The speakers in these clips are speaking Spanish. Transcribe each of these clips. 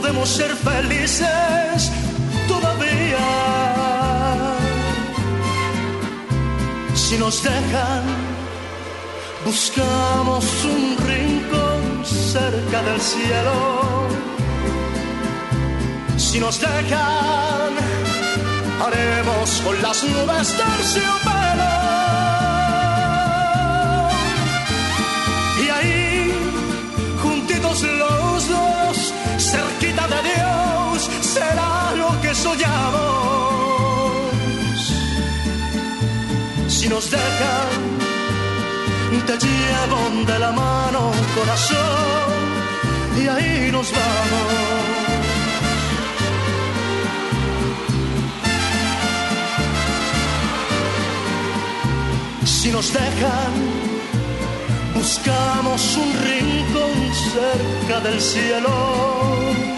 podemos ser felices todavía. Si nos dejan, buscamos un rincón cerca del cielo. Si nos dejan, haremos con las nubes terciopelo. Y ahí, juntitos los de Dios, será lo que soñamos. Si nos dejan, te llevo de la mano, corazón, y ahí nos vamos. Si nos dejan, buscamos un rincón cerca del cielo.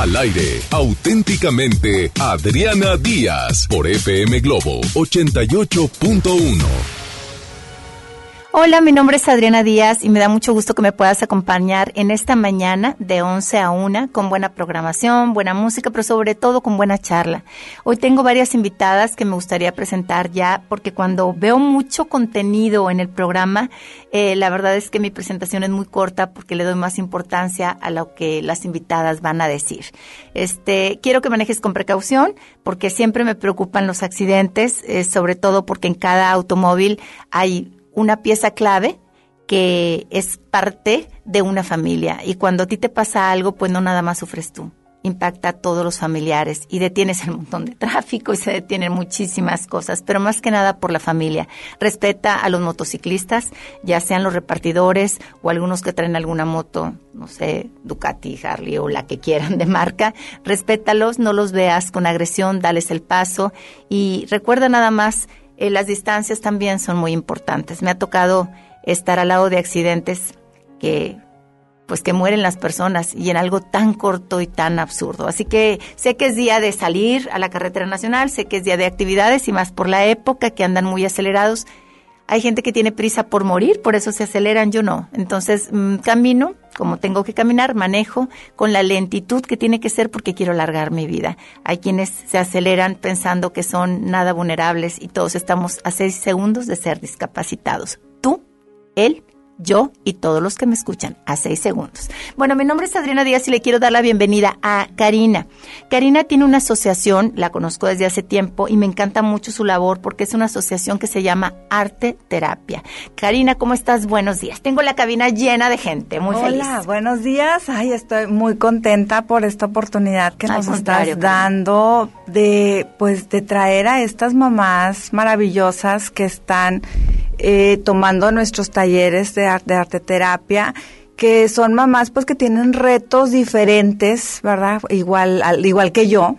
Al aire, auténticamente Adriana Díaz por FM Globo 88.1. Hola, mi nombre es Adriana Díaz y me da mucho gusto que me puedas acompañar en esta mañana de 11 a 1 con buena programación, buena música, pero sobre todo con buena charla. Hoy tengo varias invitadas que me gustaría presentar ya porque cuando veo mucho contenido en el programa, eh, la verdad es que mi presentación es muy corta porque le doy más importancia a lo que las invitadas van a decir. Este, quiero que manejes con precaución porque siempre me preocupan los accidentes, eh, sobre todo porque en cada automóvil hay una pieza clave que es parte de una familia. Y cuando a ti te pasa algo, pues no nada más sufres tú, impacta a todos los familiares y detienes el montón de tráfico y se detienen muchísimas cosas, pero más que nada por la familia. Respeta a los motociclistas, ya sean los repartidores o algunos que traen alguna moto, no sé, Ducati, Harley o la que quieran de marca. Respétalos, no los veas con agresión, dales el paso y recuerda nada más eh, las distancias también son muy importantes. Me ha tocado estar al lado de accidentes que pues que mueren las personas y en algo tan corto y tan absurdo. Así que sé que es día de salir a la carretera nacional, sé que es día de actividades y más por la época que andan muy acelerados. Hay gente que tiene prisa por morir, por eso se aceleran, yo no. Entonces mmm, camino como tengo que caminar, manejo con la lentitud que tiene que ser porque quiero alargar mi vida. Hay quienes se aceleran pensando que son nada vulnerables y todos estamos a seis segundos de ser discapacitados. Tú, él, yo y todos los que me escuchan a seis segundos. Bueno, mi nombre es Adriana Díaz y le quiero dar la bienvenida a Karina. Karina tiene una asociación, la conozco desde hace tiempo y me encanta mucho su labor porque es una asociación que se llama Arte Terapia. Karina, ¿cómo estás? Buenos días. Tengo la cabina llena de gente, muy Hola, feliz. Hola, buenos días. Ay, estoy muy contenta por esta oportunidad que Al nos estás dando de, pues, de traer a estas mamás maravillosas que están eh, tomando nuestros talleres de, arte, de arte terapia que son mamás pues que tienen retos diferentes, ¿verdad? Igual, al, igual que yo,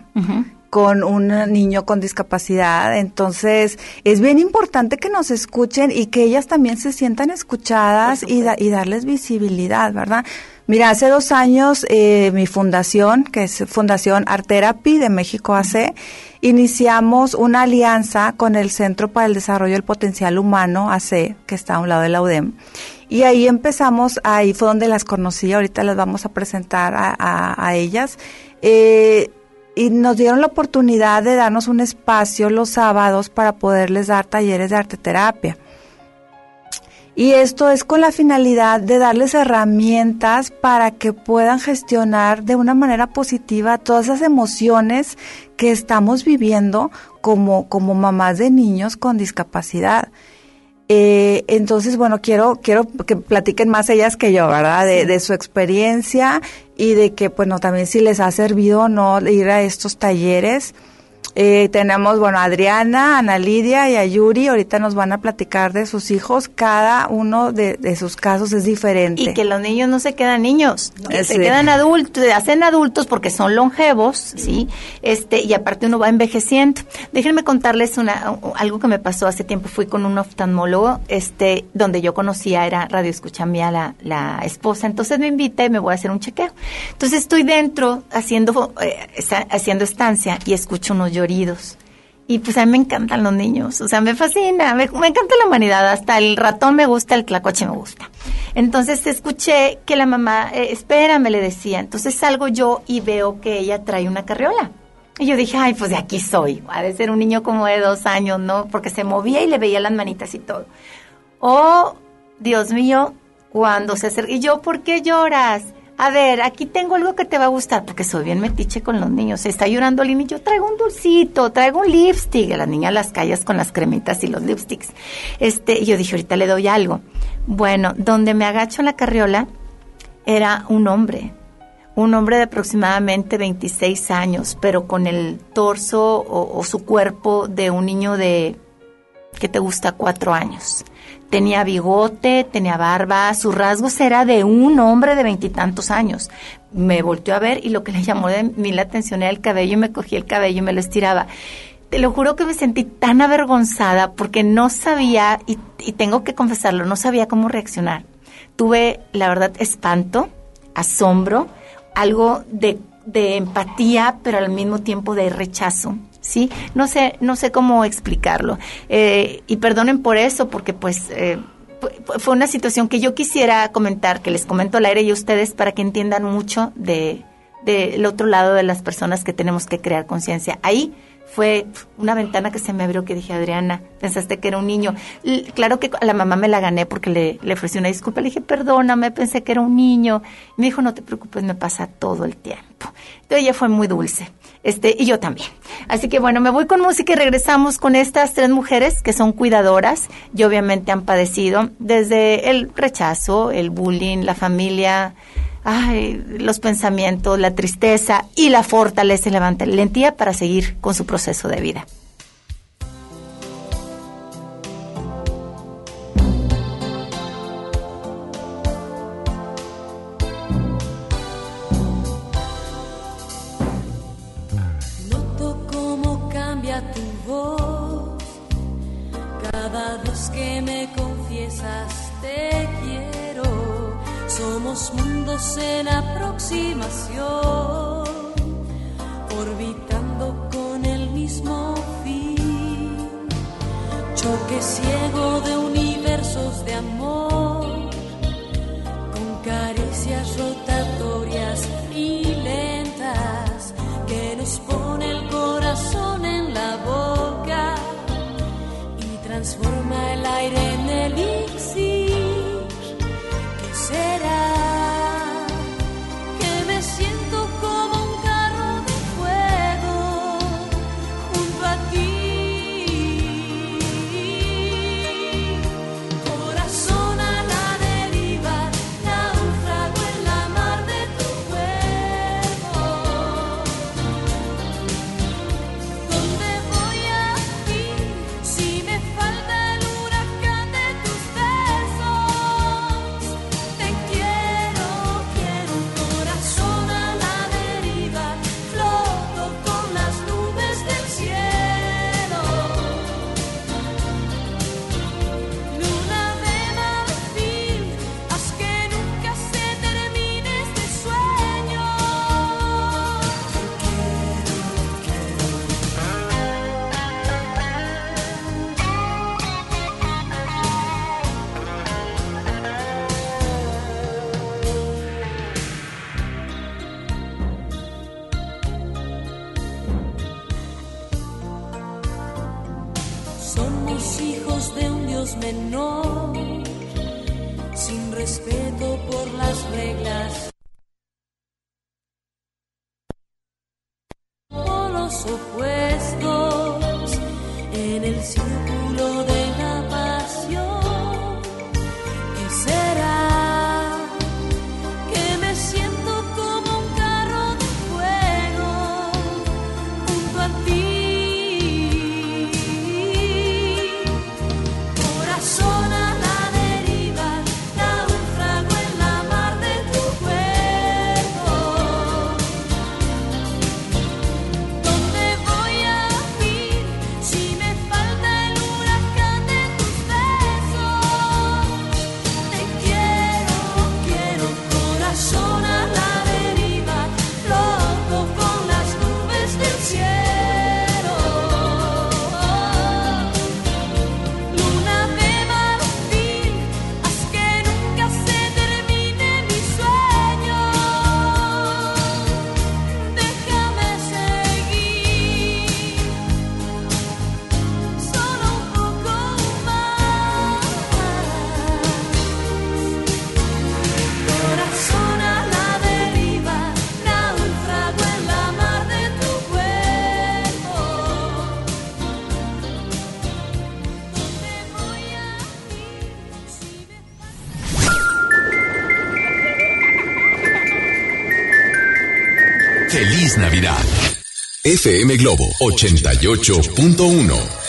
con un niño con discapacidad. Entonces, es bien importante que nos escuchen y que ellas también se sientan escuchadas y, y darles visibilidad, ¿verdad? Mira, hace dos años eh, mi fundación, que es Fundación Art Therapy de México AC, iniciamos una alianza con el Centro para el Desarrollo del Potencial Humano AC, que está a un lado de la UDEM. Y ahí empezamos, ahí fue donde las conocí, ahorita las vamos a presentar a, ellas. Eh, y nos dieron la oportunidad de darnos un espacio los sábados para poderles dar talleres de arte terapia. Y esto es con la finalidad de darles herramientas para que puedan gestionar de una manera positiva todas esas emociones que estamos viviendo como, como mamás de niños con discapacidad. Eh, entonces, bueno, quiero, quiero que platiquen más ellas que yo, ¿verdad? De, de su experiencia y de que, bueno, también si les ha servido o no ir a estos talleres. Eh, tenemos, bueno, a Adriana, Ana Lidia y a Yuri. Ahorita nos van a platicar de sus hijos. Cada uno de, sus casos es diferente. Y que los niños no se quedan niños, se quedan adultos, se hacen adultos porque son longevos, ¿sí? Este, y aparte uno va envejeciendo. Déjenme contarles una, algo que me pasó hace tiempo. Fui con un oftalmólogo, este, donde yo conocía, era radio escucha mía la, la esposa. Entonces me invita y me voy a hacer un chequeo. Entonces estoy dentro haciendo, eh, haciendo estancia y escucho unos Y pues a mí me encantan los niños, o sea, me fascina, me, encanta la humanidad, hasta el ratón me gusta, el tlacoche me gusta. Entonces escuché que la mamá, eh, espérame, le decía, entonces salgo yo y veo que ella trae una carriola. Y yo dije, ay, pues de aquí soy, ha de ser un niño como de dos años, ¿no? Porque se movía y le veía las manitas y todo. Oh, Dios mío, cuando se acerca, y yo, ¿por qué lloras? A ver, aquí tengo algo que te va a gustar, porque soy bien metiche con los niños. Está llorando Lini, yo traigo un dulcito, traigo un lipstick. A las niñas las callas con las cremitas y los lipsticks. Este, y yo dije, ahorita le doy algo. Bueno, donde me agacho en la carriola era un hombre, un hombre de aproximadamente 26 años, pero con el torso o su cuerpo de un niño de, ¿qué te gusta? Cuatro años. Tenía bigote, tenía barba, su rasgos era de un hombre de veintitantos años. Me volteó a ver y lo que le llamó de mí la atención era el cabello y me cogí el cabello y me lo estiraba. Te lo juro que me sentí tan avergonzada porque no sabía, y, tengo que confesarlo, no sabía cómo reaccionar. Tuve, la verdad, espanto, asombro, algo de empatía, pero al mismo tiempo de rechazo ¿sí? No sé, no sé cómo explicarlo. Eh, y perdonen por eso, porque pues eh, fue una situación que yo quisiera comentar, que les comento al aire y a ustedes para que entiendan mucho de del otro lado de las personas que tenemos que crear conciencia. Ahí fue una ventana que se me abrió que dije, Adriana, pensaste que era un niño. claro que a la mamá me la gané porque le, le ofrecí una disculpa. Le dije, perdóname, pensé que era un niño. Y me dijo, no te preocupes, me pasa todo el tiempo. Entonces ella fue muy dulce. Este, y yo también. Así que bueno, me voy con música y regresamos con estas tres mujeres que son cuidadoras y obviamente han padecido desde el rechazo, el bullying, la familia, ay, los pensamientos, la tristeza y la fortaleza y la valentía para seguir con su proceso de vida. Mundos en aproximación, orbitando con el mismo fin. Choque ciego de universos de amor, con caricias rotatorias y lentas que nos pone el corazón en la boca y transforma el aire en elixir. Menor, sin respeto por las reglas. FM Globo 88.1.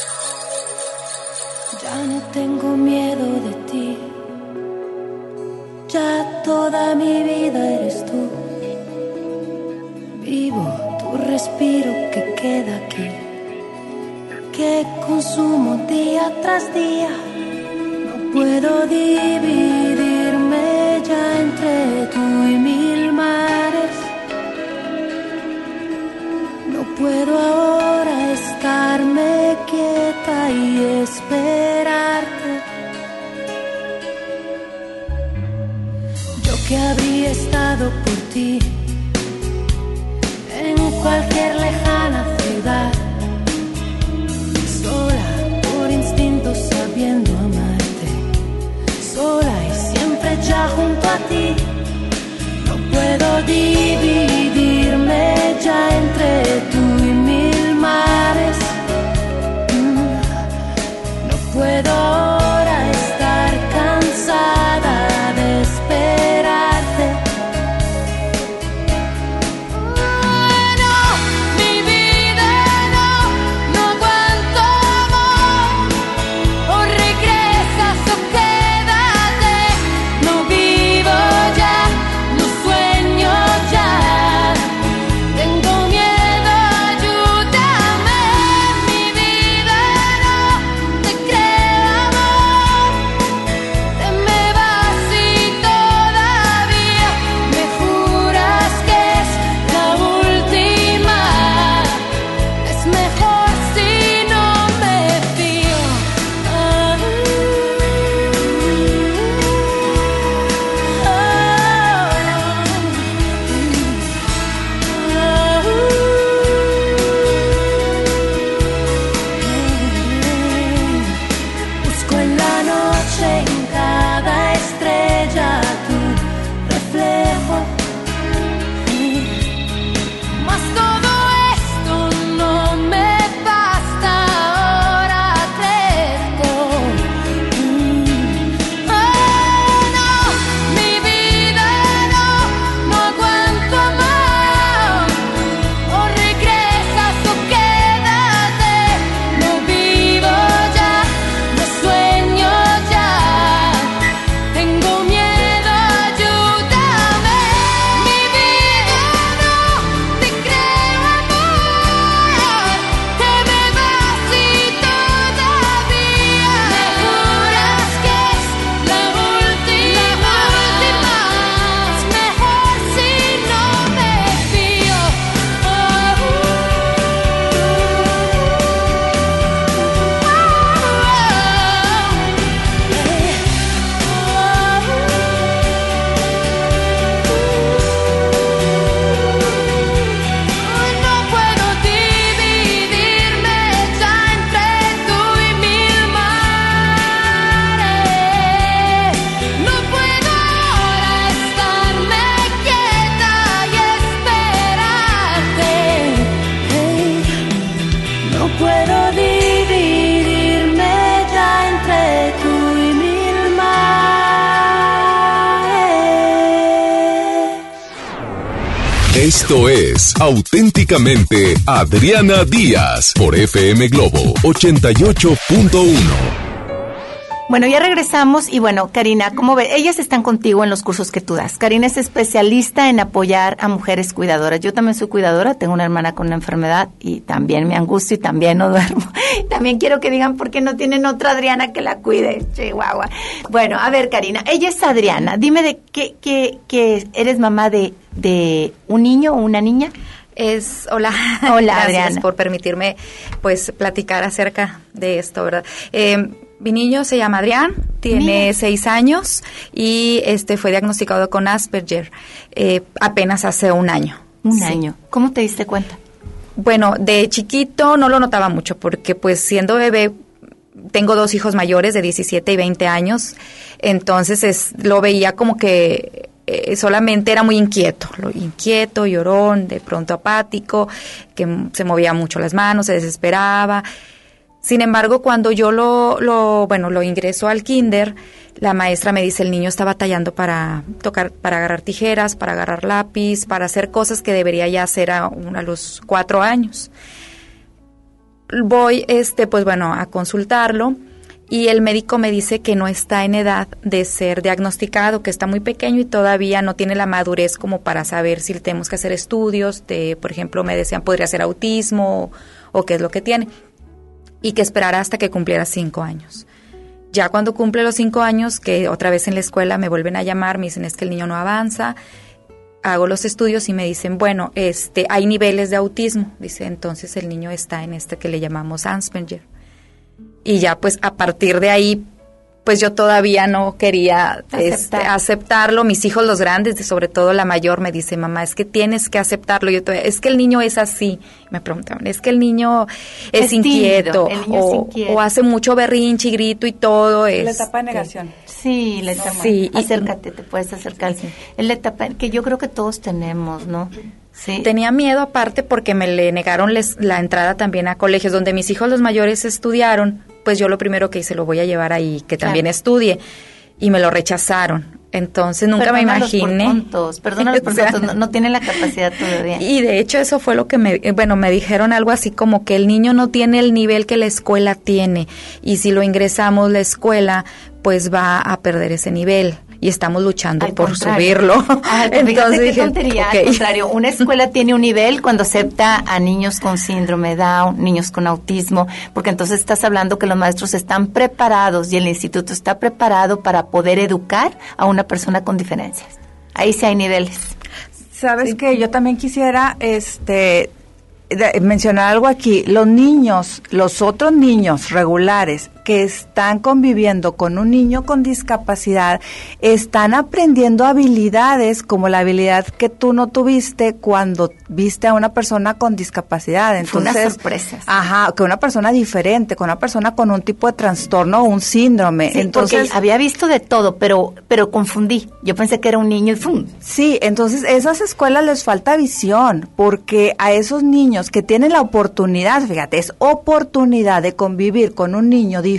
auténticamente Adriana Díaz por FM Globo 88.1. Bueno, ya regresamos y bueno, Karina, ¿cómo ves? Ellas están contigo en los cursos que tú das. Karina es especialista en apoyar a mujeres cuidadoras. Yo también soy cuidadora, tengo una hermana con una enfermedad y también me angustio y también no duermo. También quiero que digan por qué no tienen otra Adriana que la cuide, Chihuahua. Bueno, a ver, Karina, ella es Adriana. Dime de qué, qué, qué eres mamá de, de un niño o una niña. Es, hola, hola Gracias Adriana. por permitirme pues platicar acerca de esto, ¿verdad? Eh, mi niño se llama Adrián, tiene Mira. seis años y este fue diagnosticado con Asperger eh, apenas hace un año. Un Sí. año. ¿Cómo te diste cuenta? Bueno, de chiquito no lo notaba mucho porque pues siendo bebé tengo dos hijos mayores de 17 y 20 años, entonces es, lo veía como que eh, solamente era muy inquieto, lo- inquieto, llorón, de pronto apático, que se movía mucho las manos, se desesperaba. Sin embargo, cuando yo lo, lo, bueno, lo ingreso al kinder, la maestra me dice el niño está batallando para tocar, para agarrar tijeras, para agarrar lápiz, para hacer cosas que debería ya hacer a, los cuatro años. Voy, este, pues bueno, a consultarlo y el médico me dice que no está en edad de ser diagnosticado, que está muy pequeño y todavía no tiene la madurez como para saber si tenemos que hacer estudios, de, por ejemplo, me decían podría ser autismo o, o qué es lo que tiene y que esperara hasta que cumpliera cinco años. Ya cuando cumple los cinco años, que otra vez en la escuela me vuelven a llamar, me dicen es que el niño no avanza, hago los estudios y me dicen, bueno, este, hay niveles de autismo, dice, entonces el niño está en este que le llamamos Asperger. Y ya pues a partir de ahí, pues yo todavía no quería este, Aceptar. aceptarlo. Mis hijos, los grandes, sobre todo la mayor, me dice, mamá, es que tienes que aceptarlo. Yo todavía, es que el niño es así. Me preguntaban, es que el niño es, Es inquieto, el niño es o, inquieto. o hace mucho berrinche y grito y todo. La este, etapa de negación. Sí, la etapa. Sí, y- Acércate, te puedes acercar. Es la etapa que yo creo que todos tenemos, ¿no? Sí. Tenía miedo aparte porque me le negaron les- la entrada también a colegios donde mis hijos los mayores estudiaron, pues yo lo primero que hice lo voy a llevar ahí que también Claro. estudie y me lo rechazaron. Entonces nunca me imaginé. Por tontos, perdónalos por O sea, tontos, no, no tienen la capacidad todavía. Y de hecho eso fue lo que me, eh, bueno, me dijeron algo así como que el niño no tiene el nivel que la escuela tiene y si lo ingresamos la escuela pues va a perder ese nivel y estamos luchando Al por contrario. subirlo. Entonces qué dije, tontería. Al contrario, una escuela tiene un nivel cuando acepta a niños con síndrome Down, niños con autismo, porque entonces estás hablando que los maestros están preparados y el instituto está preparado para poder educar a una persona con diferencias. Ahí sí hay niveles. Sabes que yo también quisiera este de- mencionar algo aquí. Los niños, los otros niños regulares que están conviviendo con un niño con discapacidad, están aprendiendo habilidades como la habilidad que tú no tuviste cuando viste a una persona con discapacidad. Fue una Entonces, sorpresa. Ajá, que una persona diferente, con una persona con un tipo de trastorno o un síndrome. Sí, Entonces, porque había visto de todo, pero pero confundí. Yo pensé que era un niño y ¡fum! Sí, entonces esas escuelas les falta visión, porque a esos niños que tienen la oportunidad, fíjate, es oportunidad de convivir con un niño diferente,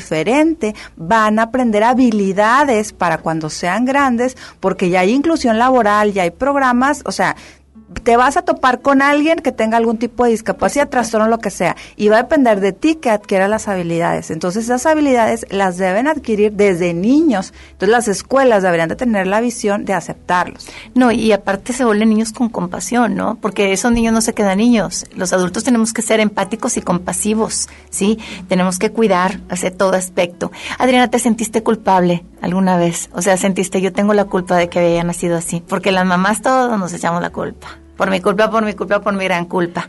van a aprender habilidades para cuando sean grandes, porque ya hay inclusión laboral, ya hay programas, o sea, te vas a topar con alguien que tenga algún tipo de discapacidad, trastorno, lo que sea, y va a depender de ti que adquiera las habilidades. Entonces, esas habilidades las deben adquirir desde niños. Entonces, las escuelas deberían de tener la visión de aceptarlos. No, y aparte se vuelven niños con compasión, ¿no? Porque esos niños no se quedan niños. Los adultos tenemos que ser empáticos y compasivos, ¿sí? Tenemos que cuidar hacia todo aspecto. Adriana, ¿te sentiste culpable alguna vez? O sea, sentiste, yo tengo la culpa de que haya nacido así. Porque las mamás todos nos echamos la culpa. Por mi culpa, por mi culpa, por mi gran culpa.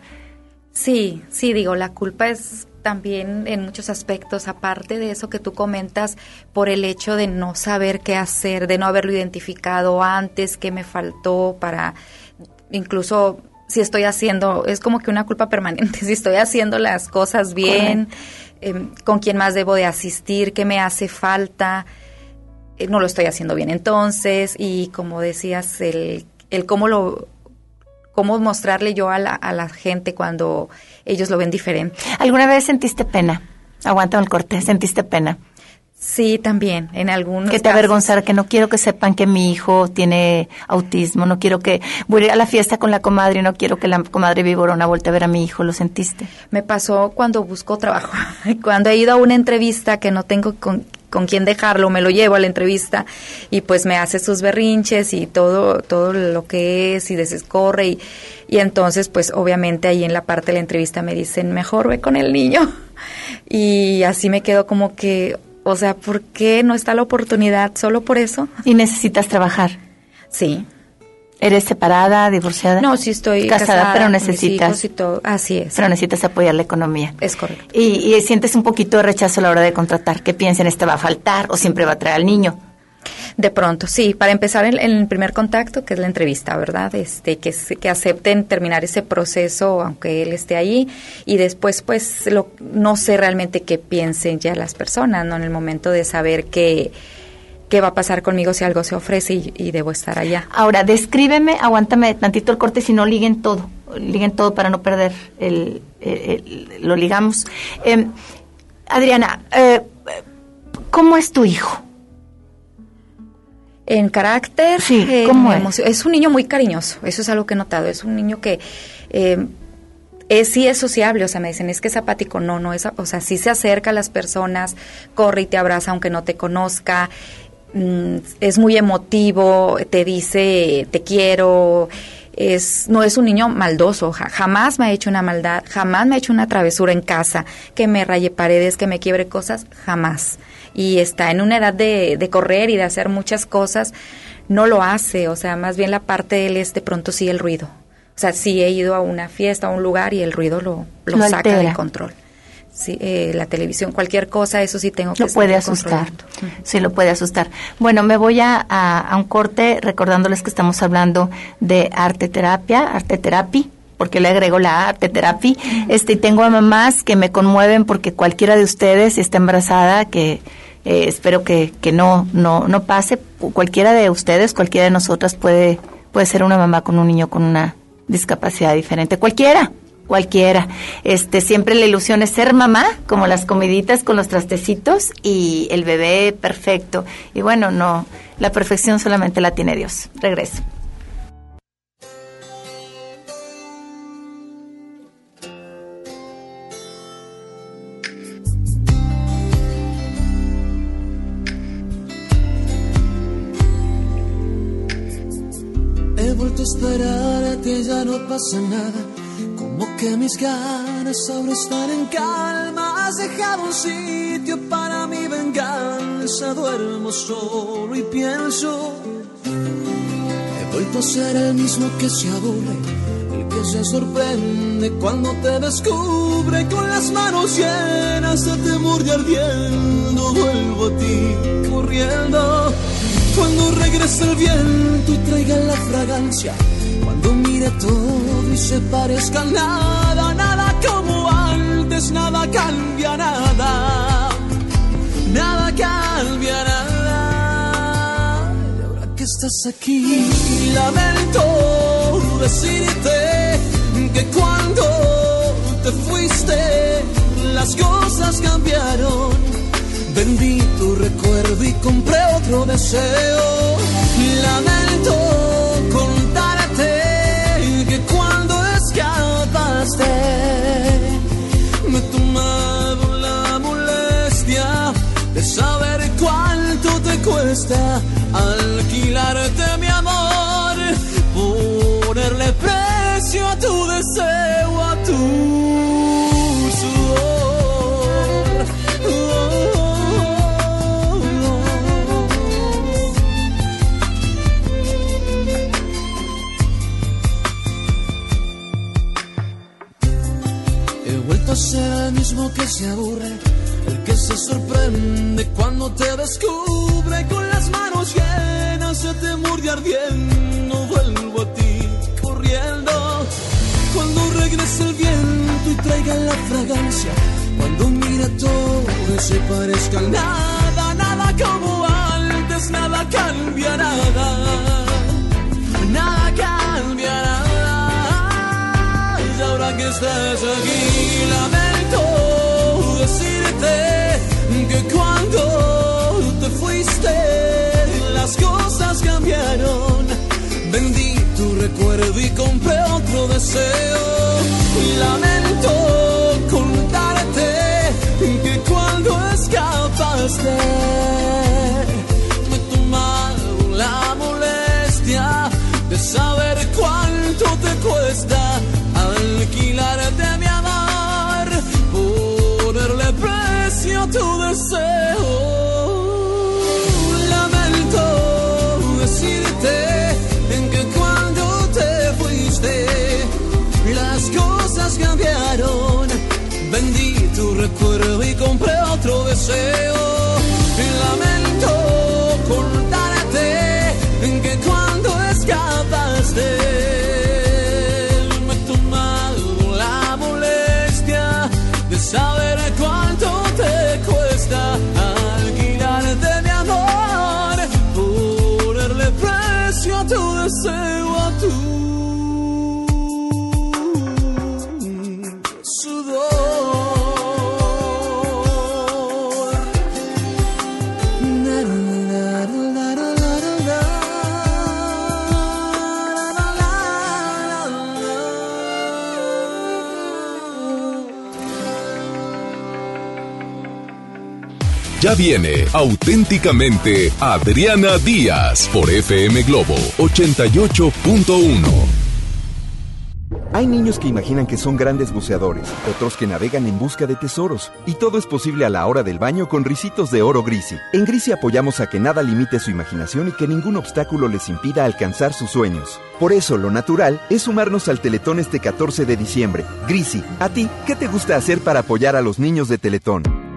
Sí, sí, digo, la culpa es también en muchos aspectos, aparte de eso que tú comentas, por el hecho de no saber qué hacer, de no haberlo identificado antes, qué me faltó para, incluso si estoy haciendo, es como que una culpa permanente, si estoy haciendo las cosas bien, eh, con quién más debo de asistir, qué me hace falta, eh, no lo estoy haciendo bien entonces, y como decías, el, el cómo lo cómo mostrarle yo a la, a la gente cuando ellos lo ven diferente. ¿Alguna vez sentiste pena? Aguántame el corte, ¿sentiste pena? Sí, también, en algunos Que te avergonzara, que no quiero que sepan que mi hijo tiene autismo, no quiero que voy a ir a la fiesta con la comadre y no quiero que la comadre viborona vuelva a ver a mi hijo, ¿lo sentiste? Me pasó cuando busco trabajo, cuando he ido a una entrevista que no tengo con, con quién dejarlo, me lo llevo a la entrevista y pues me hace sus berrinches y todo, todo lo que es y desescorre y, y entonces pues obviamente ahí en la parte de la entrevista me dicen, mejor ve con el niño. Y así me quedo como que, o sea, ¿por qué no está la oportunidad solo por eso? Y necesitas trabajar. Sí. ¿Eres separada, divorciada? No, sí estoy casada, pero necesitas. hijos y todo. Así es. Pero necesitas apoyar la economía. Es correcto. Y, y sientes un poquito de rechazo a la hora de contratar. ¿Qué piensan? ¿Este va a faltar o siempre va a traer al niño? De pronto, sí, para empezar el, el primer contacto, que es la entrevista, ¿verdad? Este, que, que acepten terminar ese proceso, aunque él esté allí, y después, pues, lo, no sé realmente qué piensen ya las personas, ¿no? En el momento de saber qué, qué va a pasar conmigo si algo se ofrece y, y debo estar allá. Ahora, descríbeme, aguántame tantito el corte, si no liguen todo, liguen todo para no perder el, el- el- lo ligamos. Eh, Adriana, eh, ¿cómo es tu hijo? En carácter, Sí, en ¿cómo es? es un niño muy cariñoso, eso es algo que he notado, es un niño que eh, es, sí es sociable, o sea, me dicen, es que es apático, no, no es, o sea, sí se acerca a las personas, corre y te abraza aunque no te conozca, mm, es muy emotivo, te dice, te quiero, es, no es un niño maldoso, ja- jamás me ha hecho una maldad, jamás me ha hecho una travesura en casa, que me raye paredes, que me quiebre cosas, jamás. Y está en una edad de, de correr y de hacer muchas cosas, no lo hace, o sea, más bien la parte de él es de pronto sí el ruido. O sea, sí he ido a una fiesta, a un lugar y el ruido lo, lo, Lo saca del control. Sí, eh, la televisión, cualquier cosa, eso sí tengo que Lo puede asustar. Sí, lo puede asustar. Bueno, me voy a, a- a un corte recordándoles que estamos hablando de arte terapia, arte terapia, porque le agrego la arte terapia. Este, y tengo a mamás que me conmueven porque cualquiera de ustedes si está embarazada, que eh, espero que, que no, no, no pase. Cualquiera de ustedes, cualquiera de nosotras puede, puede ser una mamá con un niño con una discapacidad diferente. Cualquiera cualquiera. Este, siempre la ilusión es ser mamá, como las comiditas con los trastecitos y el bebé perfecto. Y bueno, no, la perfección solamente la tiene Dios. Regreso. He vuelto a esperar a ti, ya no pasa nada. Como que mis ganas ahora están en calma. Has dejado un sitio para mi venganza. Duermo solo y pienso. He vuelto a ser el mismo que se aburre. El que se sorprende cuando te descubre con las manos llenas de temor y ardiendo. Vuelvo a ti corriendo. Cuando regrese el viento y traiga la fragancia. Cuando mire todo y se parezca nada. Nada como antes, nada cambia nada. Nada cambia nada. Y ahora que estás aquí, lamento decirte que cuando te fuiste, las cosas cambiaron. Vendí tu recuerdo y compré otro deseo. Lamento me tomaron la molestia de saber cuánto te cuesta alquilarte mi amor, ponerle precio a tu deseo, descubre con las manos llenas de temor y ardiendo. Vuelvo a ti corriendo cuando regrese el viento y traiga la fragancia. Cuando mira todo se parezca nada, nada como antes, nada cambia nada. Nada cambia. Y ahora que estás aquí, compré otro deseo. Lamento contarte que cuando escapaste me tomaron la molestia de saber cuánto te cuesta alquilarte mi amor, ponerle precio a tu deseo. Cambiaron. Vendí tu recuerdo y compré otro deseo. Lamento contarte que cuando escapaste viene auténticamente Adriana Díaz por FM Globo 88.1. Hay niños que imaginan que son grandes buceadores, otros que navegan en busca de tesoros, y todo es posible a la hora del baño con risitos de oro Grisi. En Grisi apoyamos a que nada limite su imaginación y que ningún obstáculo les impida alcanzar sus sueños. Por eso, lo natural es sumarnos al Teletón este 14 de diciembre. Grisi, ¿a ti qué te gusta hacer para apoyar a los niños de Teletón?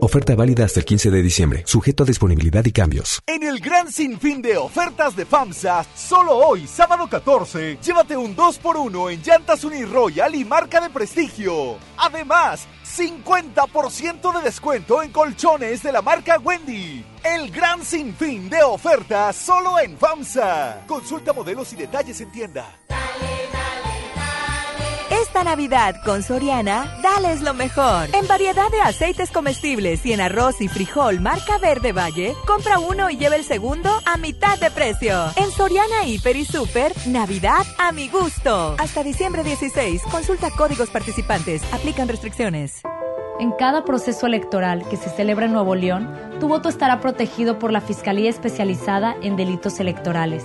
Oferta válida hasta el 15 de diciembre, sujeto a disponibilidad y cambios. En el gran sinfín de ofertas de FAMSA, solo hoy, sábado 14, llévate un 2x1 en llantas Uniroyal y marca de prestigio. Además, 50% de descuento en colchones de la marca Wendy. El gran sinfín de ofertas solo en FAMSA. Consulta modelos y detalles en tienda. Esta Navidad con Soriana, dales lo mejor. En variedad de aceites comestibles y en arroz y frijol marca Verde Valle, compra uno y lleva el segundo a mitad de precio. En Soriana Hiper y Super, Navidad a mi gusto. Hasta diciembre 16, consulta códigos participantes, aplican restricciones. En cada proceso electoral que se celebra en Nuevo León, tu voto estará protegido por la Fiscalía Especializada en Delitos Electorales.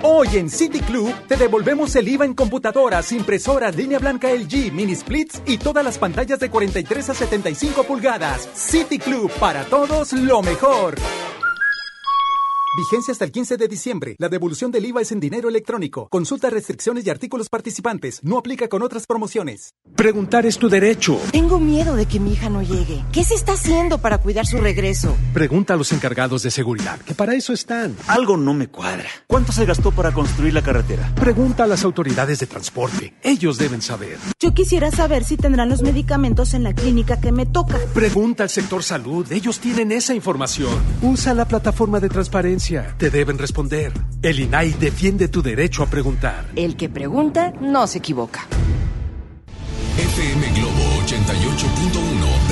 Hoy en City Club te devolvemos el IVA en computadoras, impresoras, línea blanca LG, mini splits y todas las pantallas de 43 a 75 pulgadas. City Club, para todos lo mejor. Vigencia hasta el 15 de diciembre. La devolución del IVA es en dinero electrónico. Consulta restricciones y artículos participantes. No aplica con otras promociones. Preguntar es tu derecho. Tengo miedo de que mi hija no llegue. ¿Qué se está haciendo para cuidar su regreso? Pregunta a los encargados de seguridad, que para eso están. Algo no me cuadra. ¿Cuánto se gastó para construir la carretera? Pregunta a las autoridades de transporte. Ellos deben saber. Yo quisiera saber si tendrán los medicamentos en la clínica que me toca. Pregunta al sector salud. Ellos tienen esa información. Usa la plataforma de transparencia te deben responder. El INAI defiende tu derecho a preguntar. El que pregunta no se equivoca. FM Globo 88.1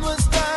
no está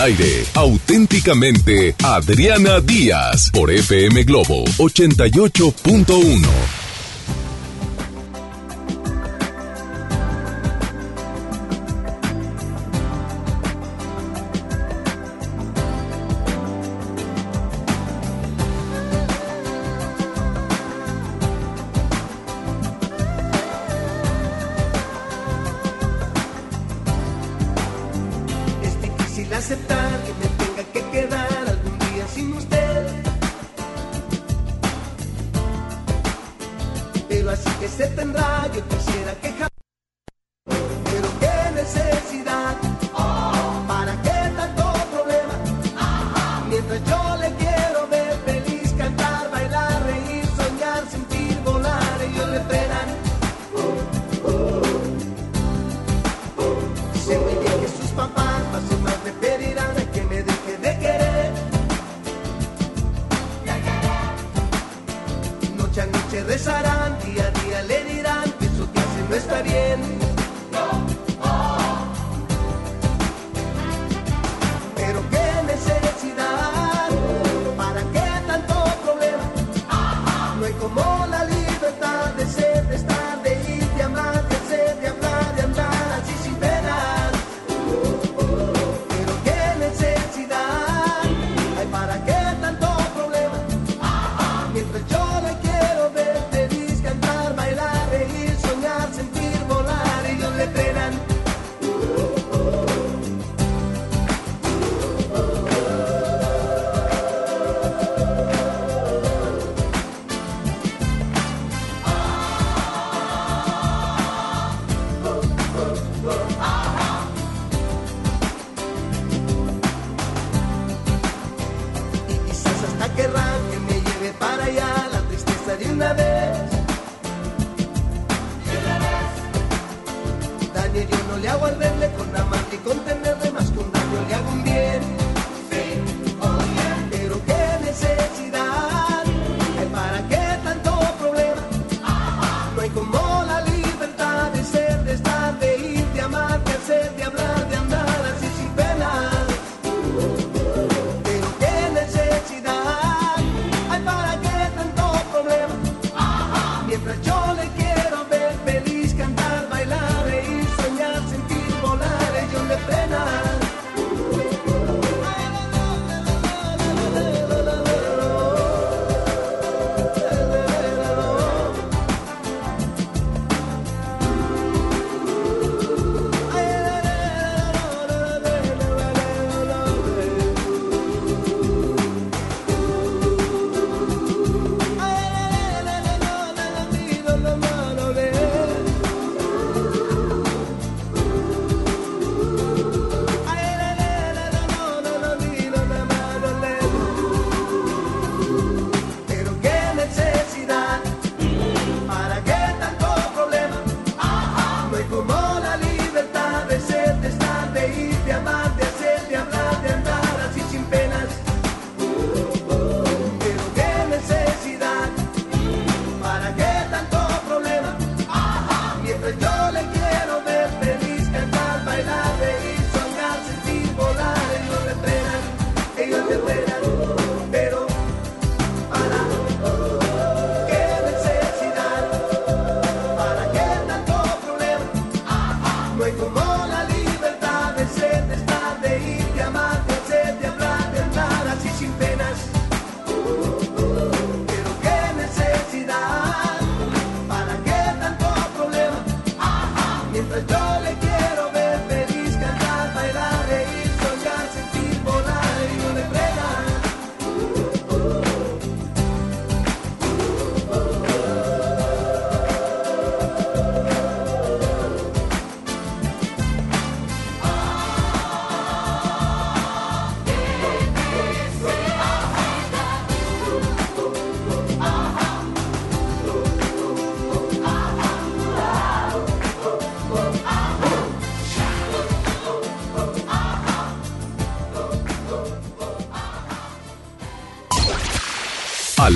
Aire, auténticamente, Adriana Díaz, por FM Globo 88.1.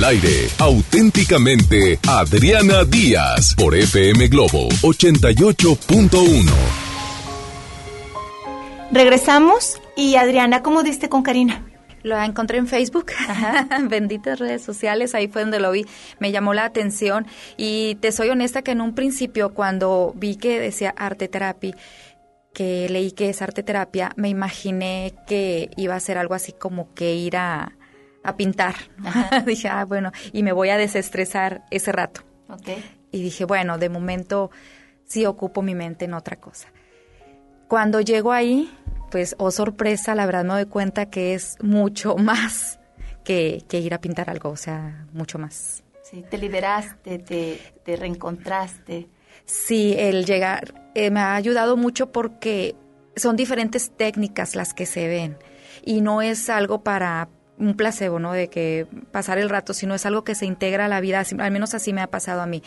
Al aire, auténticamente, Adriana Díaz, por FM Globo 88.1. Regresamos Y Adriana, ¿cómo diste con Karina? Lo encontré en Facebook, benditas redes sociales, ahí fue donde lo vi, me llamó la atención. Y te soy honesta que en un principio cuando vi que decía arte terapia, que leí que es arte terapia, me imaginé que iba a ser algo así como que ir a, pintar. dije, ah, bueno, y me voy a desestresar ese rato. Y dije, bueno, de momento sí ocupo mi mente en otra cosa. Cuando llego ahí, pues, oh sorpresa, la verdad me doy cuenta que es mucho más que, ir a pintar algo, o sea, mucho más. Sí, te liberaste, te, te reencontraste. Sí, el llegar eh, me ha ayudado mucho porque son diferentes técnicas las que se ven y no es algo para un placebo, ¿no? De que pasar el rato, sino es algo que se integra a la vida, al menos así me ha pasado a mí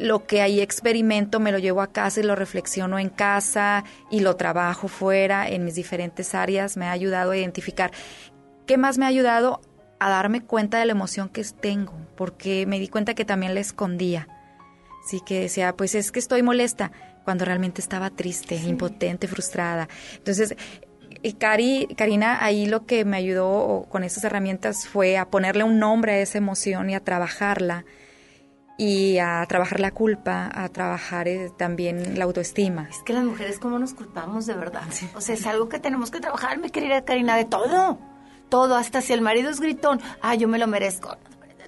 lo que ahí experimento me lo llevo a casa y lo reflexiono en casa y lo trabajo fuera en mis diferentes áreas. Me ha ayudado a identificar. ¿Qué más me ha ayudado? A darme cuenta de la emoción que tengo, porque me di cuenta que también la escondía. Así que decía, pues es que estoy molesta, cuando realmente estaba triste, impotente, frustrada. Entonces, y Cari, Karina, ahí lo que me ayudó con esas herramientas fue a ponerle un nombre a esa emoción y a trabajarla y a trabajar la culpa, a trabajar eh, también la autoestima. Es que las mujeres, ¿cómo nos culpamos de verdad? O sea, es algo que tenemos que trabajar, mi querida Karina, de todo. Todo, hasta si el marido es gritón, ah, yo me lo merezco.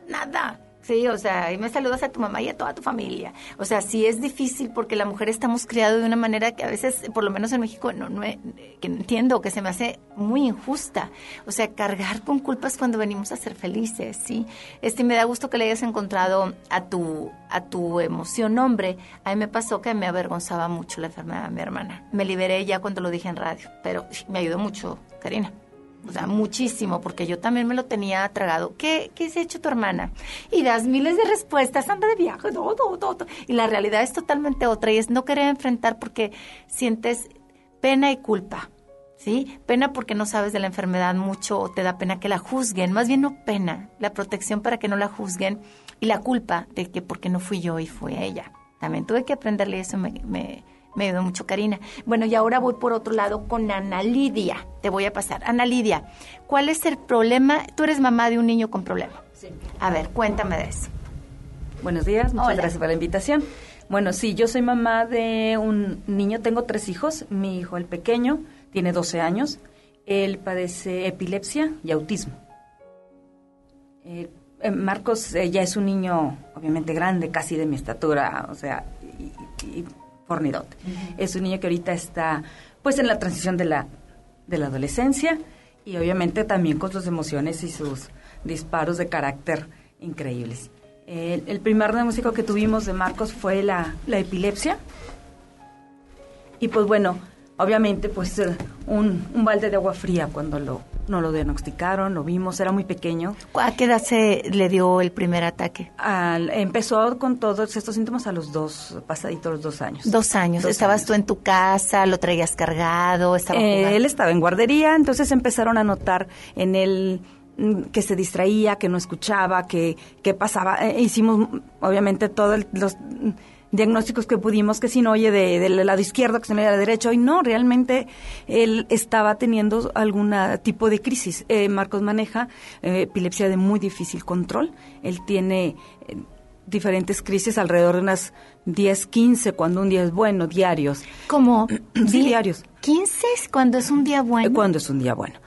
Nada. Sí, o sea, y me saludas a tu mamá y a toda tu familia. O sea, sí es difícil porque la mujer estamos criados de una manera que a veces, por lo menos en México, no, no que entiendo, que se me hace muy injusta. O sea, cargar con culpas cuando venimos a ser felices, ¿sí? Este, me da gusto que le hayas encontrado a tu, a tu emoción hombre. A mí me pasó que me avergonzaba mucho la enfermedad de mi hermana. Me liberé ya cuando lo dije en radio, pero me ayudó mucho, Karina o sea, muchísimo, porque yo también me lo tenía tragado. ¿Qué, qué se ha hecho tu hermana? Y das miles de respuestas, anda de viaje, todo, todo, todo. Y la realidad es totalmente otra y es no querer enfrentar porque sientes pena y culpa. ¿Sí? Pena porque no sabes de la enfermedad mucho o te da pena que la juzguen, más bien no pena, la protección para que no la juzguen y la culpa de que porque no fui yo y fue ella. También tuve que aprenderle eso, me, me me ayudó mucho Karina. Bueno, y ahora voy por otro lado con Ana Lidia. Te voy a pasar. Ana Lidia, ¿cuál es el problema? Tú eres mamá de un niño con problema. Sí. A ver, cuéntame de eso. Buenos días, muchas gracias por la invitación. Bueno, sí, yo soy mamá de un niño, tengo tres hijos. Mi hijo, el pequeño, tiene 12 años. Él padece epilepsia y autismo. Eh, eh, Marcos eh, ya es un niño, obviamente grande, casi de mi estatura, o sea, y Es un niño que ahorita está pues en la transición de la, de la adolescencia y obviamente también con sus emociones y sus disparos de carácter increíbles. El, primer diagnóstico que tuvimos de Marcos fue la, la epilepsia. Y pues bueno, obviamente pues eh, un, un balde de agua fría cuando lo, no lo diagnosticaron, lo vimos, era muy pequeño. ¿A qué edad se le dio el primer ataque? empezó con todos estos síntomas a los dos, pasaditos los dos años. Dos años. ¿Estabas tú en tu casa? ¿Lo traías cargado? Estaba eh, él estaba en guardería, entonces empezaron a notar en él mm, que se distraía, que no escuchaba, que, que pasaba. Eh, hicimos, obviamente, todos los diagnósticos que pudimos, que si no oye del lado izquierdo, que se no oye del derecho, y no, realmente él estaba teniendo algún tipo de crisis. Eh, Marcos maneja eh, epilepsia de muy difícil control, él tiene eh, diferentes crisis, alrededor de unas 10, 15, cuando un día es bueno, diarios. ¿Cómo? sí, diarios. ¿15 cuando es un día bueno? Cuando es un día bueno.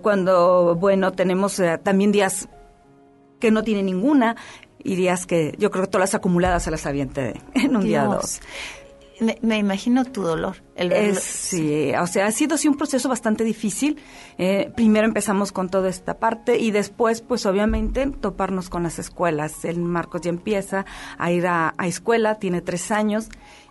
cuando, bueno, tenemos también días que no tiene ninguna, y días que yo creo que todas las acumuladas se las aviente en un día o dos. Me, imagino tu dolor. El sí, o sea, ha sido sí un proceso bastante difícil. Eh, primero empezamos con toda esta parte y después, pues obviamente, toparnos con las escuelas. El Marcos ya empieza a ir a, a escuela, tiene tres años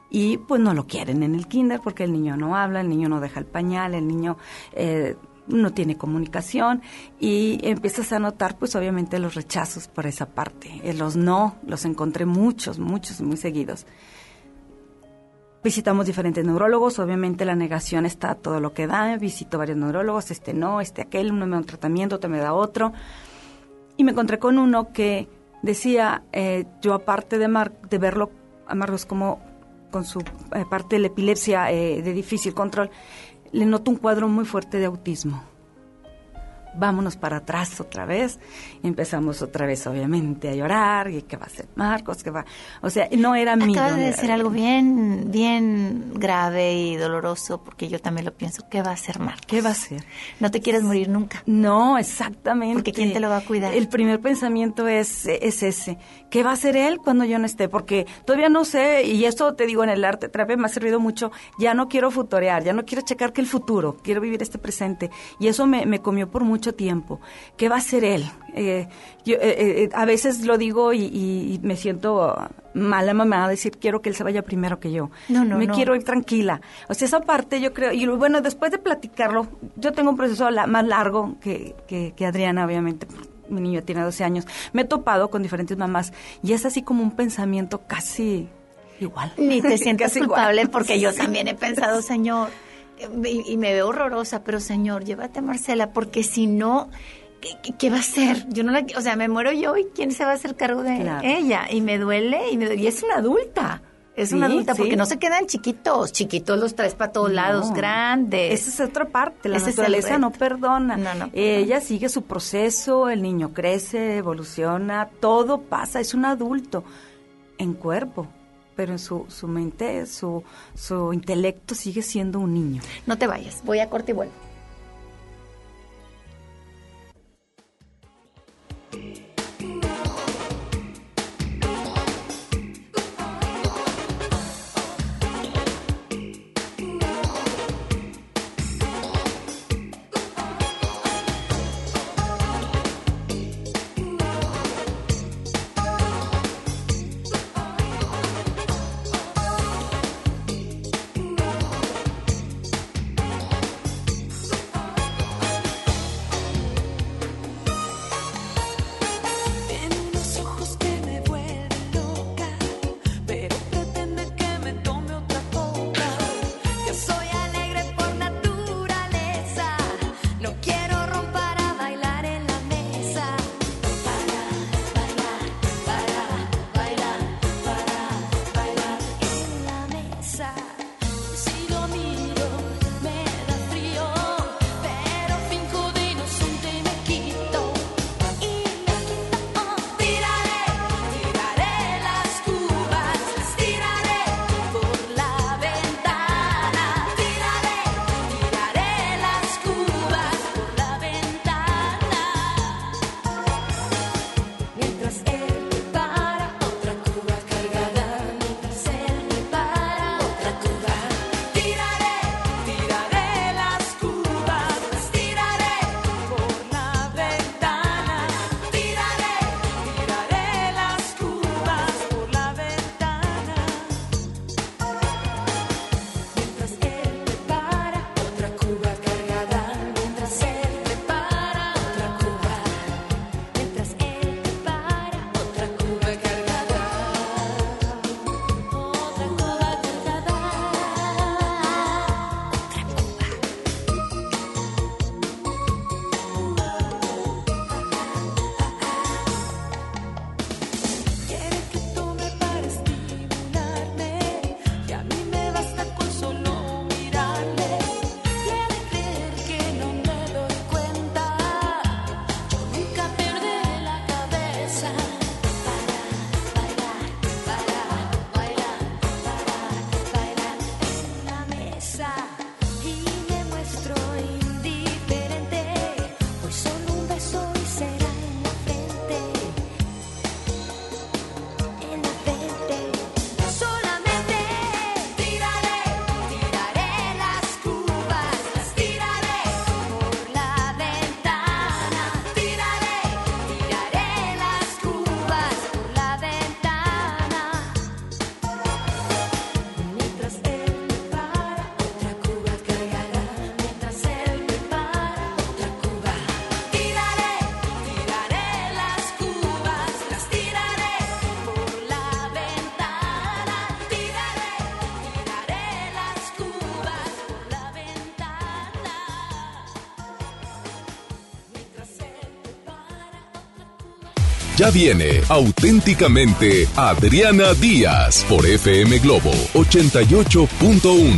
y pues no lo quieren en el kinder porque el niño no habla, el niño no deja el pañal, el niño eh, no tiene comunicación y empiezas a notar pues obviamente los rechazos por esa parte. Eh, los no, los encontré muchos, muchos, muy seguidos. Visitamos diferentes neurólogos, obviamente la negación está todo lo que da, visito varios neurólogos, este no, este aquel, uno me da un tratamiento, otro me da otro. Y me encontré con uno que decía, eh, yo aparte de, de verlo como con su eh, parte de la epilepsia de difícil control, le noto un cuadro muy fuerte de autismo vámonos para atrás otra vez. Empezamos otra vez, obviamente, a llorar. ¿Y qué va a hacer Marcos? ¿Qué va? O sea, no era mi. Acaba de decir algo bien, bien grave y doloroso, porque yo también lo pienso. ¿Qué va a hacer Marcos? ¿Qué va a hacer? No te quieres morir nunca. No, exactamente. Porque ¿quién te lo va a cuidar? El primer pensamiento es, es ese. ¿Qué va a hacer él cuando yo no esté? Porque todavía no sé, y esto te digo en el arte terapia me ha servido mucho, ya no quiero futorear, ya no quiero checar que el futuro, quiero vivir este presente. Y eso me, me comió por mucho tiempo. ¿Qué va a hacer él? Eh, yo, eh, eh, a veces lo digo y, me siento mala mamá decir quiero que él se vaya primero que yo. No, no, Me quiero ir tranquila. O sea, esa parte yo creo, y bueno, después de platicarlo, yo tengo un proceso más largo que, que, Adriana, obviamente, mi niño tiene 12 años, me he topado con diferentes mamás y es así como un pensamiento casi igual. Ni te sientes culpable porque yo también he pensado, señor, y, me veo horrorosa, pero señor, llévate a Marcela, porque si no, ¿qué, va a hacer? Yo no la, o sea, me muero yo y quién se va a hacer cargo de ella. Y me duele y, me, y es una adulta. Es una adulta porque no se quedan chiquitos. Chiquitos los traes para todos lados, grandes. Esa es otra parte. La naturaleza no perdona. Ella sigue su proceso, el niño crece, evoluciona, todo pasa. Es un adulto en cuerpo pero en su, su mente, su, su intelecto sigue siendo un niño. No te vayas, voy a corte y vuelvo. Viene auténticamente Adriana Díaz por FM Globo 88.1.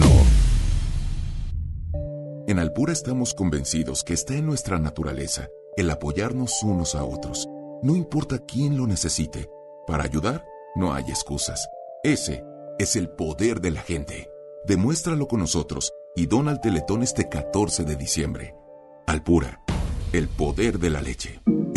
En Alpura estamos convencidos que está en nuestra naturaleza el apoyarnos unos a otros, no importa quién lo necesite. Para ayudar, no hay excusas. Ese es el poder de la gente. Demuéstralo con nosotros y dona al Teletón este 14 de diciembre. Alpura, el poder de la leche.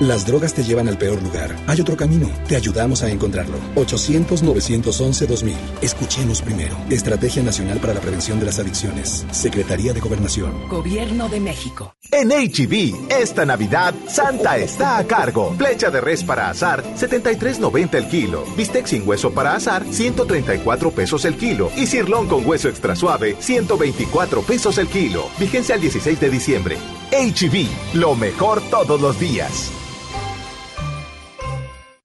Las drogas te llevan al peor lugar. Hay otro camino. Te ayudamos a encontrarlo. 800-911-2000. Escuchemos primero. Estrategia Nacional para la Prevención de las Adicciones. Secretaría de Gobernación. Gobierno de México. En HB, esta Navidad, Santa está a cargo. Flecha de res para azar, 73.90 el kilo. Bistec sin hueso para azar, 134 pesos el kilo. Y cirlón con hueso extra suave, 124 pesos el kilo. Vigencia al 16 de diciembre. HB, lo mejor todos los días.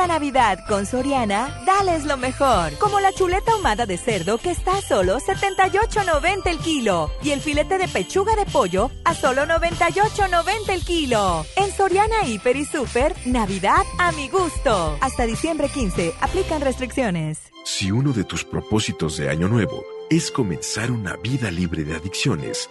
Esta Navidad con Soriana, dales lo mejor. Como la chuleta ahumada de cerdo que está a solo 78.90 el kilo. Y el filete de pechuga de pollo a solo 98.90 el kilo. En Soriana Hiper y Super, Navidad a mi gusto. Hasta diciembre 15, aplican restricciones. Si uno de tus propósitos de Año Nuevo es comenzar una vida libre de adicciones,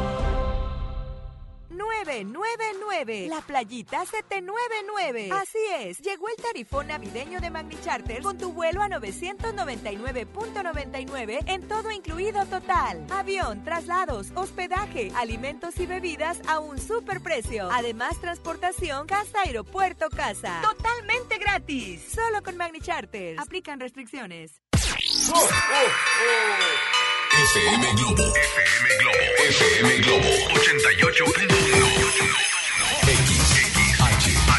999. La playita 799. Así es, llegó el tarifón navideño de Magni Charter con tu vuelo a 999.99 en todo incluido total. Avión, traslados, hospedaje, alimentos y bebidas a un super precio. Además, transportación casa, aeropuerto, casa. Totalmente gratis. Solo con Magni Charter. Aplican restricciones. FM Globo. FM Globo. FM Globo. 88.1. XHJM.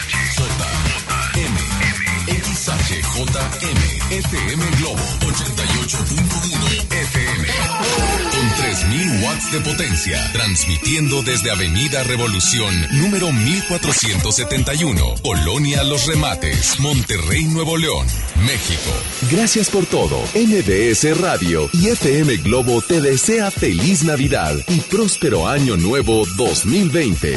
FM Globo. 88.1 FM. Con 3000 watts de potencia. Transmitiendo desde Avenida Revolución, número 1471. Colonia Los Remates. Monterrey, Nuevo León. México. Gracias por todo. MBS Radio y FM Globo te desea feliz Navidad y próspero año nuevo 2020.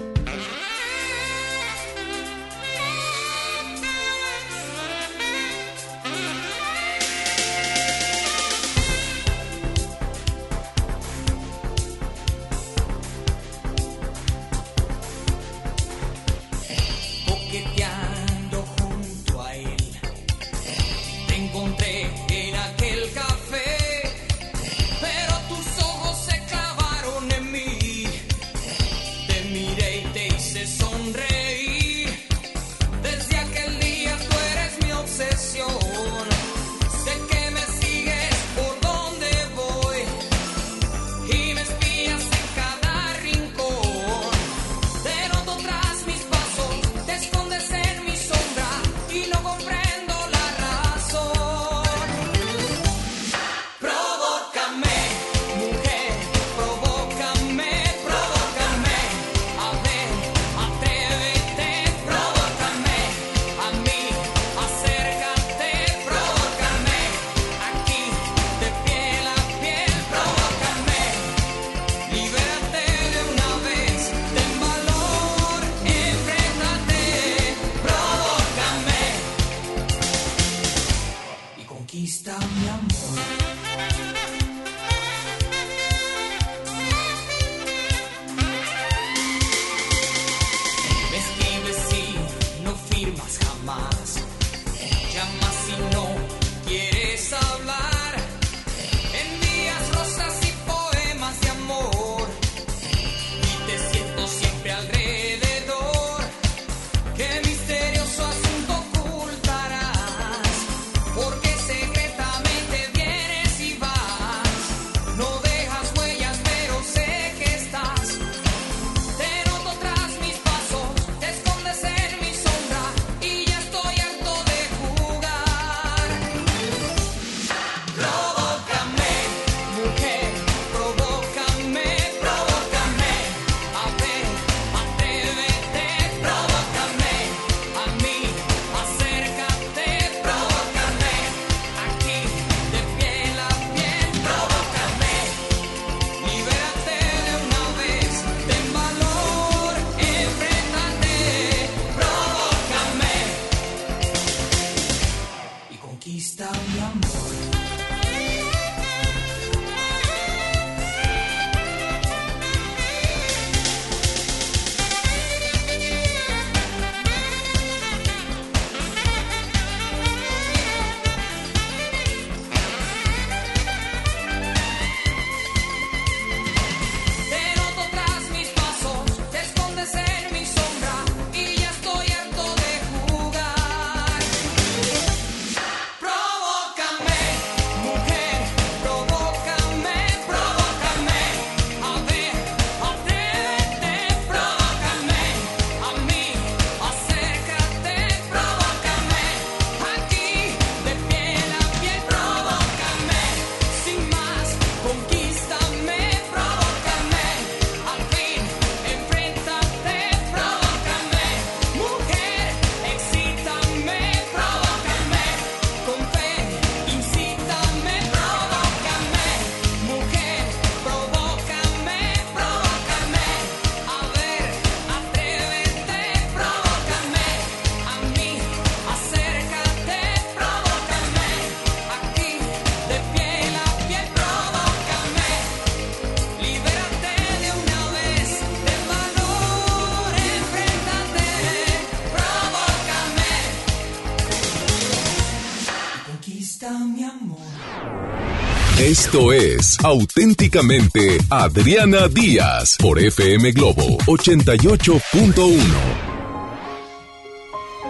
Esto es auténticamente Adriana Díaz por FM Globo 88.1.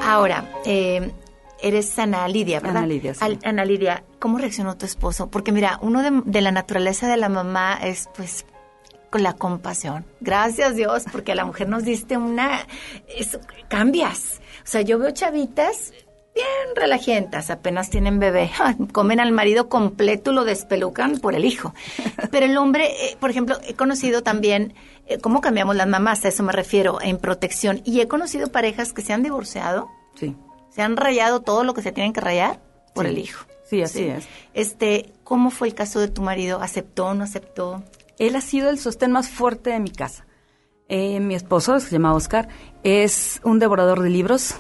Ahora, eh, eres Ana Lidia, ¿verdad? Ana Lidia. Ana Lidia, ¿cómo reaccionó tu esposo? Porque mira, uno de, la naturaleza de la mamá es pues con la compasión. Gracias Dios, porque a la mujer nos diste una... cambias. O sea, yo veo chavitas bien relajientas, apenas tienen bebé, comen al marido completo y lo despelucan por el hijo. Pero el hombre, eh, por ejemplo, he conocido también eh, cómo cambiamos las mamás, a eso me refiero, en protección. Y he conocido parejas que se han divorciado, sí. se han rayado todo lo que se tienen que rayar por el hijo. Sí, así es. Este, ¿Cómo fue el caso de tu marido? ¿Aceptó o no aceptó? Él ha sido el sostén más fuerte de mi casa. Eh, mi esposo, se llama Oscar, es un devorador de libros,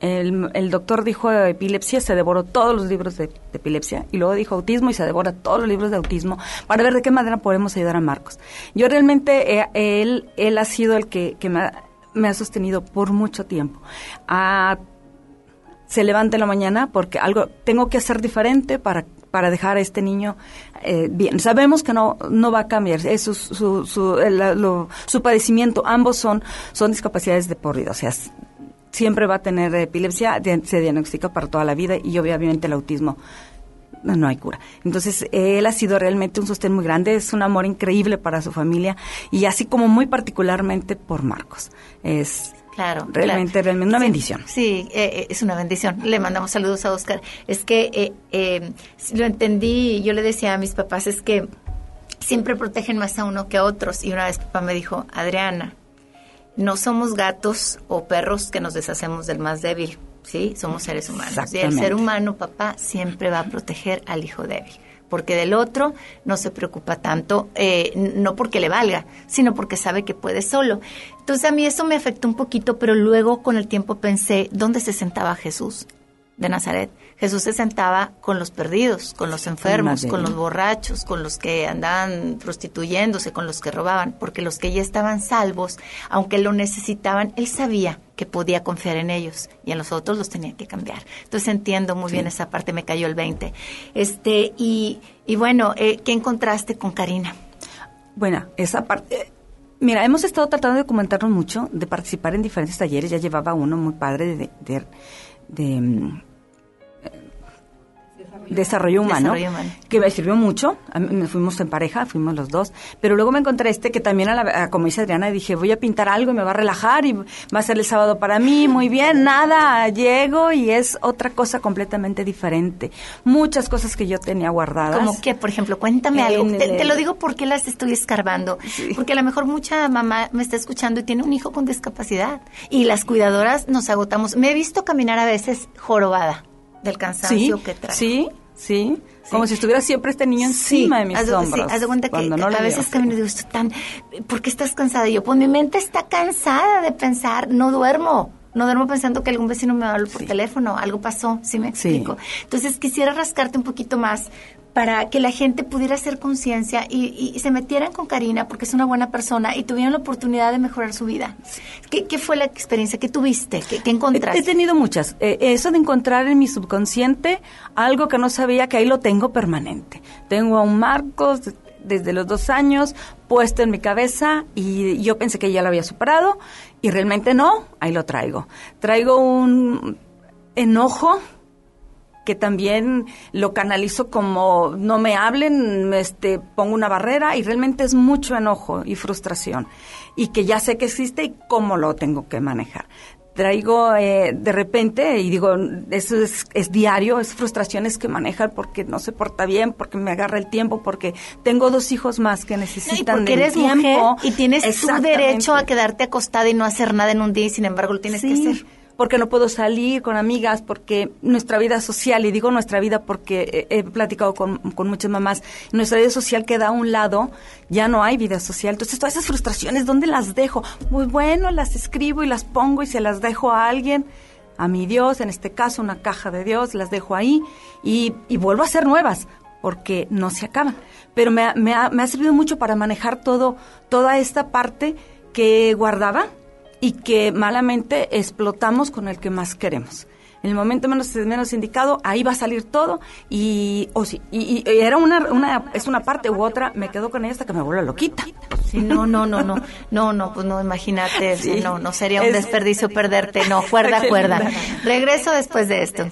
el, doctor dijo epilepsia, se devoró todos los libros de, epilepsia y luego dijo autismo y se devora todos los libros de autismo para ver de qué manera podemos ayudar a Marcos. Yo realmente, eh, él, él ha sido el que, me, ha, sostenido por mucho tiempo. se levanta en la mañana porque algo tengo que hacer diferente para, para dejar a este niño eh, bien. Sabemos que no, no va a cambiar, es su, su, su, su padecimiento, ambos son, son discapacidades de por vida, o sea, siempre va a tener epilepsia, se diagnostica para toda la vida y obviamente el autismo no hay cura. Entonces, él ha sido realmente un sostén muy grande, es un amor increíble para su familia y así como muy particularmente por Marcos. Es Claro, realmente, realmente una bendición. Sí, eh, eh, es una bendición. Le mandamos saludos a Oscar. Es que eh, eh, lo entendí, yo le decía a mis papás, es que siempre protegen más a uno que a otros. Y una vez papá me dijo, Adriana, no somos gatos o perros que nos deshacemos del más débil, ¿sí? Somos seres humanos. Y el ser humano, papá, siempre va a proteger al hijo débil porque del otro no se preocupa tanto, eh, no porque le valga, sino porque sabe que puede solo. Entonces a mí eso me afectó un poquito, pero luego con el tiempo pensé, ¿dónde se sentaba Jesús de Nazaret? Jesús se sentaba con los perdidos, con los enfermos, con los borrachos, con los que andaban prostituyéndose, con los que robaban, porque los que ya estaban salvos, aunque lo necesitaban, él sabía que podía confiar en ellos y en los otros los tenía que cambiar. Entonces entiendo muy bien esa parte, me cayó el 20. Este, y, y bueno, eh, ¿qué encontraste con Karina? Bueno, esa parte... Eh, mira, hemos estado tratando de documentarnos mucho, de participar en diferentes talleres. Ya llevaba uno muy padre de, de, de mm, desarrollo humano, que me sirvió mucho. me fuimos en pareja, fuimos los dos. Pero luego me encontré este que también, a la, como dice Adriana, dije, voy a pintar algo y me va a relajar y va a ser el sábado para mí. Muy bien, nada, llego y es otra cosa completamente diferente. Muchas cosas que yo tenía guardadas. Como que, por ejemplo, cuéntame algo. Te, lo digo porque las estoy escarbando. Porque a lo mejor mucha mamá me está escuchando y tiene un hijo con discapacidad. Y las cuidadoras nos agotamos. Me he visto caminar a veces jorobada del cansancio que trae. Sí, sí. Como si estuviera siempre este niño encima de mis hombros. Sí, haz de cuenta que, a veces camino y digo, tan, ¿por qué estás cansada? Y yo, pues mi mente está cansada de pensar, no duermo. No duermo pensando que algún vecino me habló por teléfono, algo pasó, ¿sí me explico? Entonces quisiera rascarte un poquito más para que la gente pudiera hacer conciencia y, se metieran con Karina porque es una buena persona y tuvieran la oportunidad de mejorar su vida. ¿Qué, fue la experiencia que tuviste? ¿Qué, encontraste? He, tenido muchas. Eh, eso de encontrar en mi subconsciente algo que no sabía que ahí lo tengo permanente. Tengo a un Marcos desde los dos años puesto en mi cabeza y yo pensé que ya lo había superado y realmente no, ahí lo traigo. Traigo un enojo que también lo canalizo como no me hablen, este, pongo una barrera y realmente es mucho enojo y frustración y que ya sé que existe y cómo lo tengo que manejar. Traigo eh, de repente, y digo, eso es, es, diario, es frustraciones que manejar porque no se porta bien, porque me agarra el tiempo, porque tengo dos hijos más que necesitan no, y eres tiempo. Mujer y tienes tu derecho a quedarte acostada y no hacer nada en un día y sin embargo lo tienes que hacer porque no puedo salir con amigas, porque nuestra vida social, y digo nuestra vida porque he, platicado con, muchas mamás, nuestra vida social queda a un lado, ya no hay vida social. Entonces, todas esas frustraciones, ¿dónde las dejo? Muy bueno, las escribo y las pongo y se las dejo a alguien, a mi Dios, en este caso una caja de Dios, las dejo ahí y, vuelvo a hacer nuevas porque no se acaban. Pero me, me, ha, me ha servido mucho para manejar todo, toda esta parte que guardaba y que malamente explotamos con el que más queremos. En el momento menos, menos indicado, ahí va a salir todo y, o sí, y, era una, una, es una parte u otra, me quedo con ella hasta que me vuelva loquita. Sí, no, no, no, no, no, no, pues no, imagínate, no, no sería un desperdicio perderte, no, cuerda, cuerda. Regreso después de esto.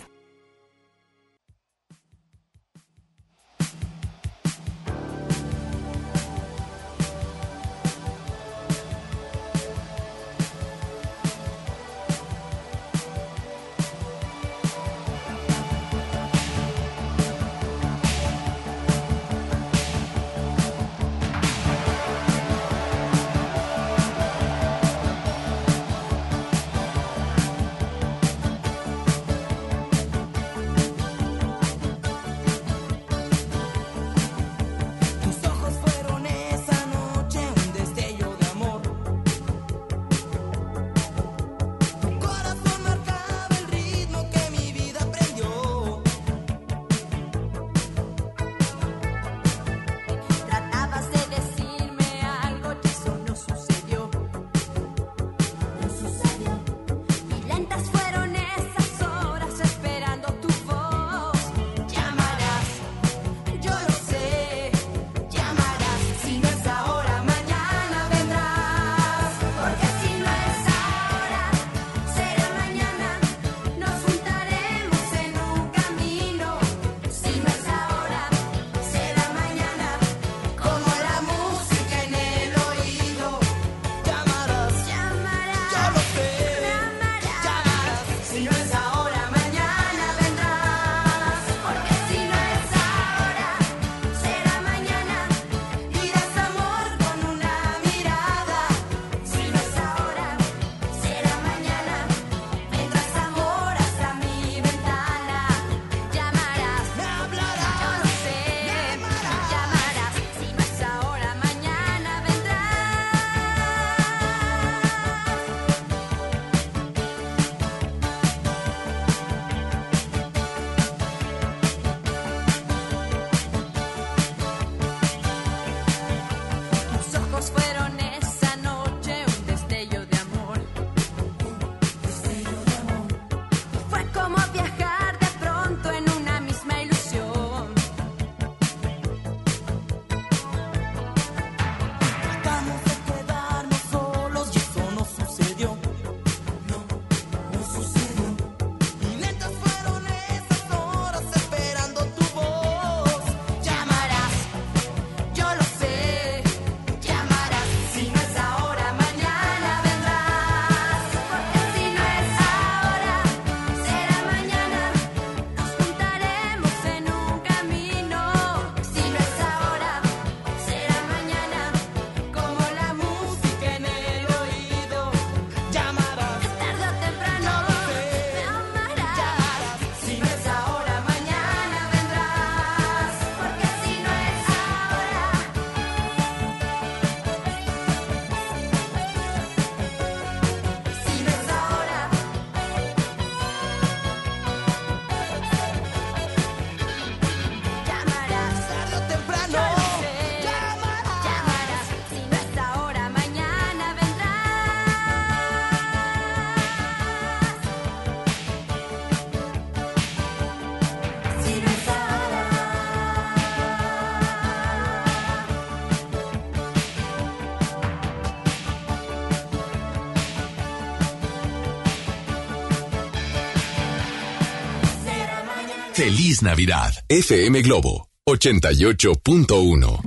Feliz Navidad. FM Globo 88.1.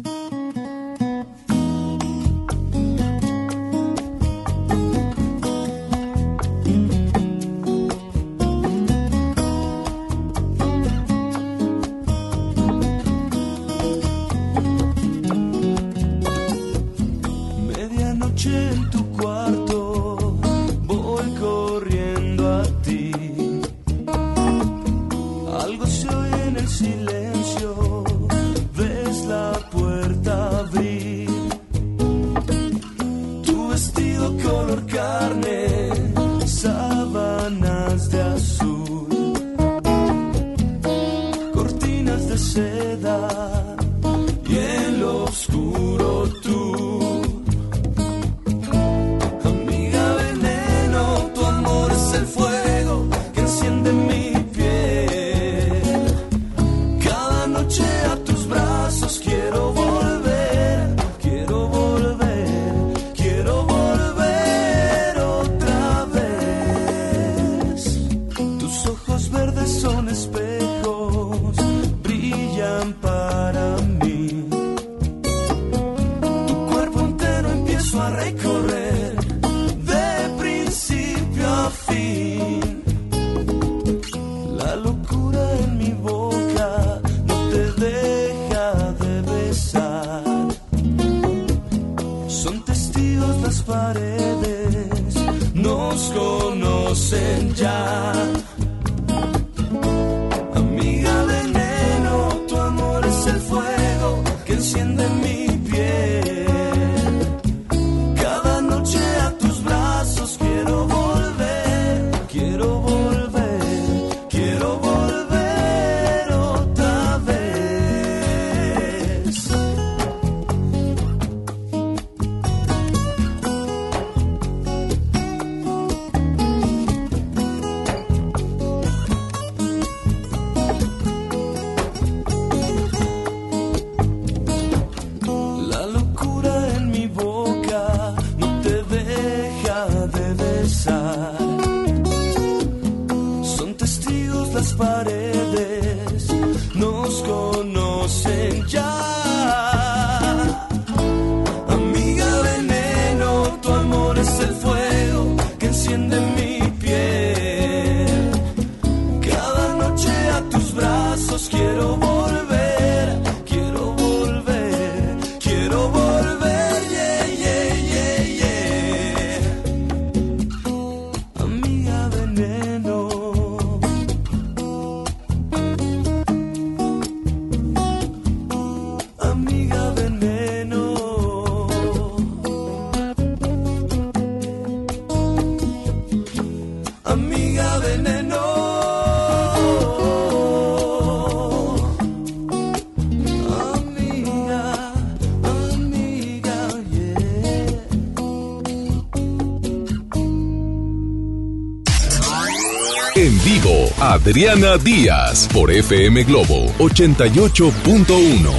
Adriana Díaz por FM Globo 88.1.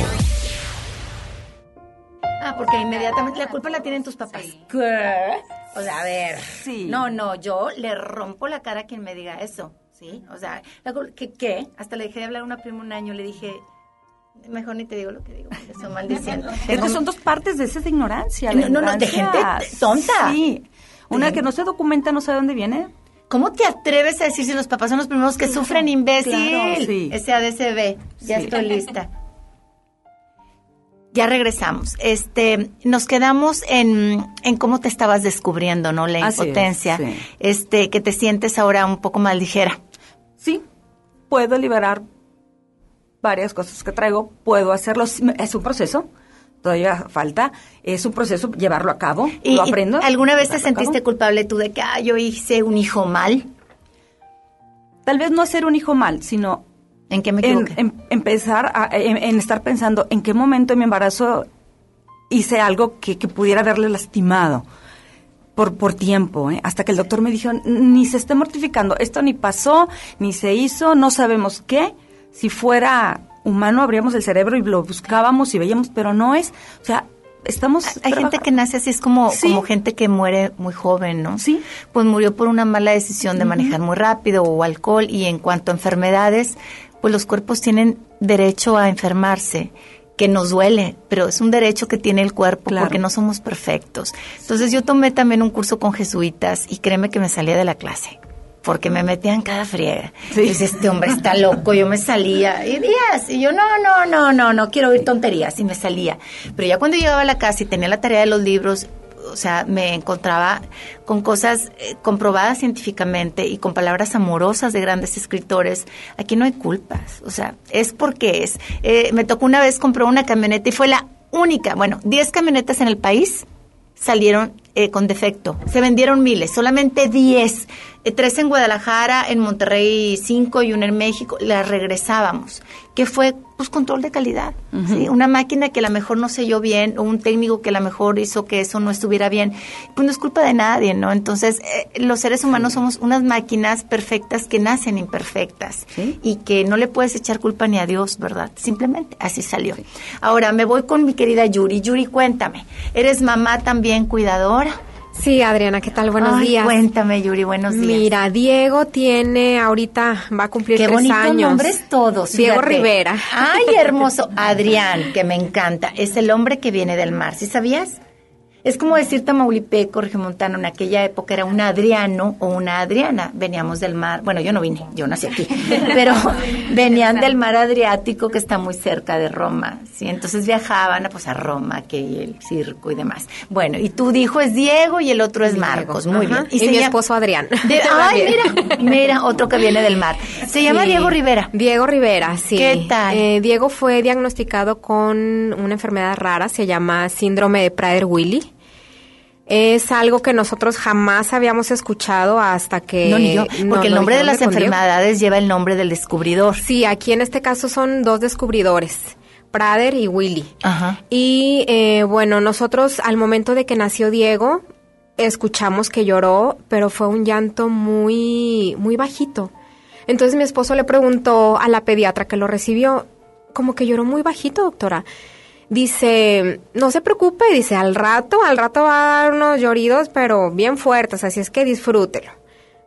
Ah, porque inmediatamente la culpa la tienen tus papás. ¿Qué? O sea, a ver. Sí. No, no, yo le rompo la cara a quien me diga eso. ¿Sí? O sea, ¿qué? qué? Hasta le dejé de hablar a una prima un año, le dije, mejor ni te digo lo que digo, porque son maldiciendo. es que son dos partes de esa ignorancia. No, no, no, de gente tonta. Sí. Una que no se documenta, no sabe dónde viene. ¿Cómo te atreves a decir si los papás son los primeros que sufren, imbécil? Claro, sí. ADCB. Ya estoy lista. Ya regresamos. Este, nos quedamos en, en cómo te estabas descubriendo, ¿no? La impotencia. Este, que te sientes ahora un poco más ligera. Sí, puedo liberar varias cosas que traigo, puedo hacerlo, es un proceso todavía falta, es un proceso llevarlo a cabo, ¿Y, lo aprendo. ¿Alguna vez te sentiste culpable tú de que ah, yo hice un hijo mal? Tal vez no hacer un hijo mal, sino... ¿En qué me equivoqué? En, empezar a, en, estar pensando en qué momento en mi embarazo hice algo que, pudiera haberle lastimado por, por tiempo, ¿eh? hasta que el doctor me dijo, ni se esté mortificando, esto ni pasó, ni se hizo, no sabemos qué. Si fuera humano abríamos el cerebro y lo buscábamos y veíamos, pero no es, o sea, estamos... Hay gente que nace así, es como, como gente que muere muy joven, ¿no? Sí. Pues murió por una mala decisión de manejar muy rápido o alcohol y en cuanto a enfermedades, pues los cuerpos tienen derecho a enfermarse que nos duele, pero es un derecho que tiene el cuerpo porque no somos perfectos. Entonces yo tomé también un curso con jesuitas y créeme que me salía de la clase porque me metían cada friega. Dices, este hombre está loco, yo me salía, y días, y yo, no, no, no, no, no quiero oír tonterías, y me salía. Pero ya cuando llegaba a la casa y tenía la tarea de los libros, o sea, me encontraba con cosas eh, comprobadas científicamente y con palabras amorosas de grandes escritores. Aquí no hay culpas, o sea, es porque es. Eh, me tocó una vez comprar una camioneta y fue la única, bueno, 10 camionetas en el país salieron eh, con defecto. Se vendieron miles, solamente 10. Eh, tres en Guadalajara, en Monterrey cinco y una en México. Las regresábamos. que fue? Pues control de calidad. Una máquina que a lo mejor no selló bien o un técnico que a lo mejor hizo que eso no estuviera bien. Pues no es culpa de nadie, ¿no? Entonces, eh, los seres humanos somos unas máquinas perfectas que nacen imperfectas y que no le puedes echar culpa ni a Dios, ¿verdad? Simplemente así salió. Ahora, me voy con mi querida Yuri. Yuri, cuéntame. ¿Eres mamá también cuidadora? Sí, Adriana, ¿qué tal? Buenos días. Cuéntame, Yuri, buenos días. Mira, Diego tiene ahorita, va a cumplir Qué tres años. Qué nombres todos. Diego Rivera. Ay, hermoso. Adrián, que me encanta. Es el hombre que viene del mar, ¿sí sabías? Es como decir Tamaulipeco, Regiomontano, en aquella época era un Adriano o una Adriana. Veníamos del mar, bueno, yo no vine, yo nací aquí, pero venían del mar Adriático que está muy cerca de Roma, ¿sí? Entonces viajaban pues, a Roma, que el circo y demás. Bueno, y tu hijo es Diego y el otro es Marcos, muy bien. Y, mi esposo Adrián. ay, mira, mira, otro que viene del mar. Se llama Diego Rivera. Diego Rivera, sí. ¿Qué tal? Eh, Diego fue diagnosticado con una enfermedad rara, se llama síndrome de Prader-Willi es algo que nosotros jamás habíamos escuchado hasta que... No, ni yo, porque el nombre de las enfermedades lleva el nombre del descubridor. Sí, aquí en este caso son dos descubridores. Prader y Willy. Ajá. Y eh, bueno, nosotros al momento de que nació Diego, escuchamos que lloró, pero fue un llanto muy, muy bajito. Entonces mi esposo le preguntó a la pediatra que lo recibió, como que lloró muy bajito, doctora dice, no se preocupe, dice, al rato, al rato va a dar unos lloridos, pero bien fuertes, así es que disfrútelo.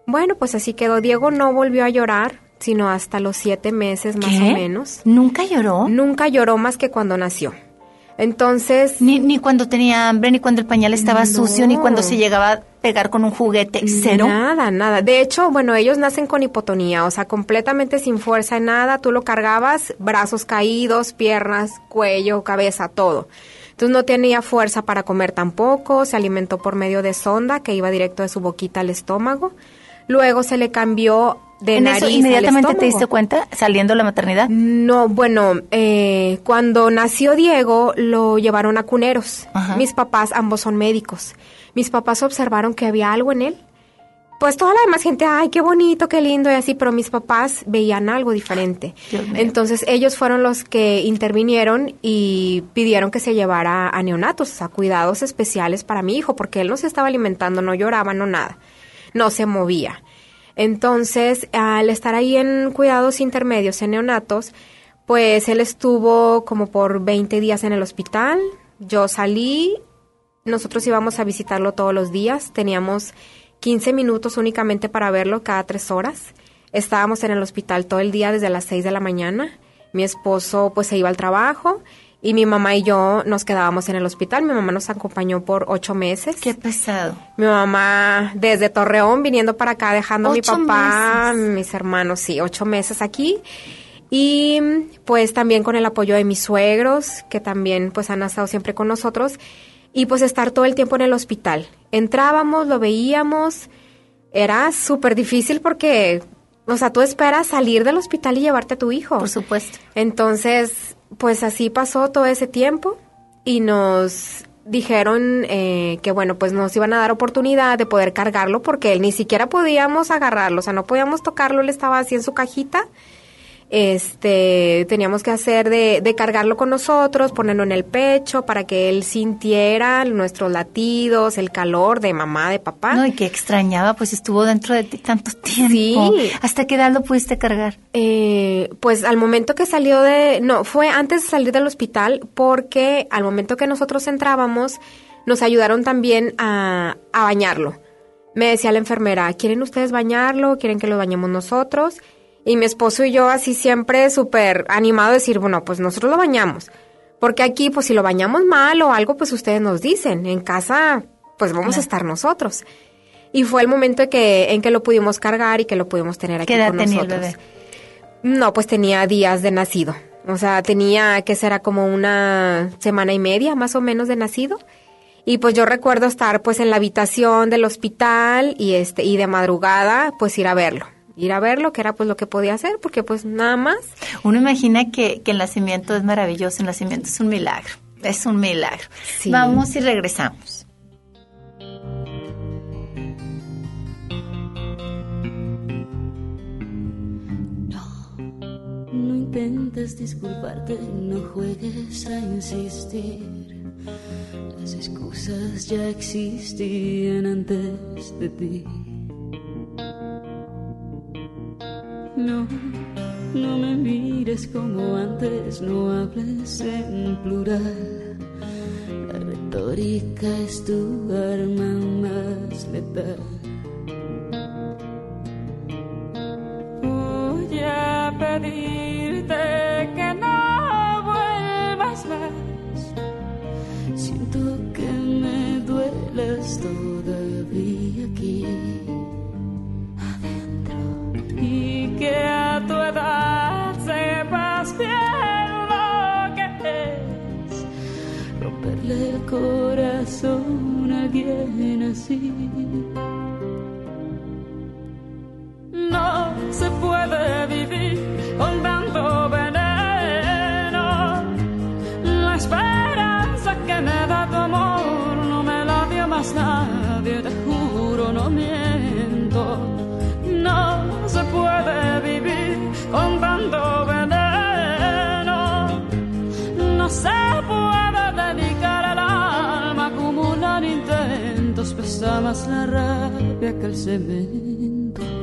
Bueno, pues así quedó. Diego no volvió a llorar, sino hasta los siete meses más o menos. ¿Nunca lloró? Nunca lloró más que cuando nació. Entonces... Ni, ni cuando tenía hambre, ni cuando el pañal estaba sucio, ni cuando se llegaba a pegar con un juguete, cero. Nada, nada. De hecho, bueno, ellos nacen con hipotonía, o sea, completamente sin fuerza en nada. Tú lo cargabas, brazos caídos, piernas, cuello, cabeza, todo. Entonces no tenía fuerza para comer tampoco, se alimentó por medio de sonda que iba directo de su boquita al estómago. Luego se le cambió de ¿En nariz eso inmediatamente te diste cuenta saliendo la maternidad? No, bueno, eh, cuando nació Diego lo llevaron a cuneros. Mis papás ambos son médicos. Mis papás observaron que había algo en él. Pues toda la demás gente, ay, qué bonito, qué lindo y así, pero mis papás veían algo diferente. Entonces ellos fueron los que intervinieron y pidieron que se llevara a neonatos, a cuidados especiales para mi hijo, porque él no se estaba alimentando, no lloraba, no nada, no se movía. Entonces, al estar ahí en cuidados intermedios en neonatos, pues él estuvo como por 20 días en el hospital. Yo salí, nosotros íbamos a visitarlo todos los días, teníamos 15 minutos únicamente para verlo cada tres horas. Estábamos en el hospital todo el día desde las 6 de la mañana. Mi esposo pues se iba al trabajo y mi mamá y yo nos quedábamos en el hospital. Mi mamá nos acompañó por ocho meses. Qué pesado. Mi mamá desde Torreón viniendo para acá, dejando a mi papá, mis hermanos, sí, ocho meses aquí. Y pues también con el apoyo de mis suegros, que también pues han estado siempre con nosotros. Y pues estar todo el tiempo en el hospital. Entrábamos, lo veíamos. Era súper difícil porque, o sea, tú esperas salir del hospital y llevarte a tu hijo. Por supuesto. Entonces, pues así pasó todo ese tiempo y nos dijeron eh, que bueno, pues nos iban a dar oportunidad de poder cargarlo porque él ni siquiera podíamos agarrarlo, o sea, no podíamos tocarlo, él estaba así en su cajita este, teníamos que hacer de, de, cargarlo con nosotros, ponerlo en el pecho para que él sintiera nuestros latidos, el calor de mamá, de papá. No, y que extrañaba, pues estuvo dentro de ti tanto tiempo. Sí. ¿Hasta qué edad lo pudiste cargar? Eh, pues al momento que salió de, no, fue antes de salir del hospital porque al momento que nosotros entrábamos, nos ayudaron también a, a bañarlo. Me decía la enfermera, ¿quieren ustedes bañarlo? ¿Quieren que lo bañemos nosotros? Y mi esposo y yo así siempre súper animado a decir, bueno, pues nosotros lo bañamos. Porque aquí, pues si lo bañamos mal o algo, pues ustedes nos dicen. En casa, pues vamos a estar nosotros. Y fue el momento en que, en que lo pudimos cargar y que lo pudimos tener aquí ¿Qué edad con tenía el nosotros. bebé? No, pues tenía días de nacido. O sea, tenía que será como una semana y media más o menos de nacido. Y pues yo recuerdo estar pues en la habitación del hospital y este y de madrugada pues ir a verlo. Ir a verlo, que era pues lo que podía hacer, porque pues nada más. Uno imagina que, que el nacimiento es maravilloso, el nacimiento es un milagro, es un milagro. Sí. Vamos y regresamos. No intentes disculparte, no juegues a insistir. Las excusas ya existían antes de ti. No, no me mires como antes, no hables en plural. La retórica es tu arma más letal. Voy a pedirte que no vuelvas más. Siento que me dueles todavía aquí que a tu edad sepas bien lo que es el corazón a alguien así. No se puede vivir con tanto veneno. La esperanza que me da tu amor no me la dio más nadie, te juro, no miento. Puede vivir con tanto veneno. No se puede dedicar el alma a acumular intentos, pesa más la rabia que el cemento.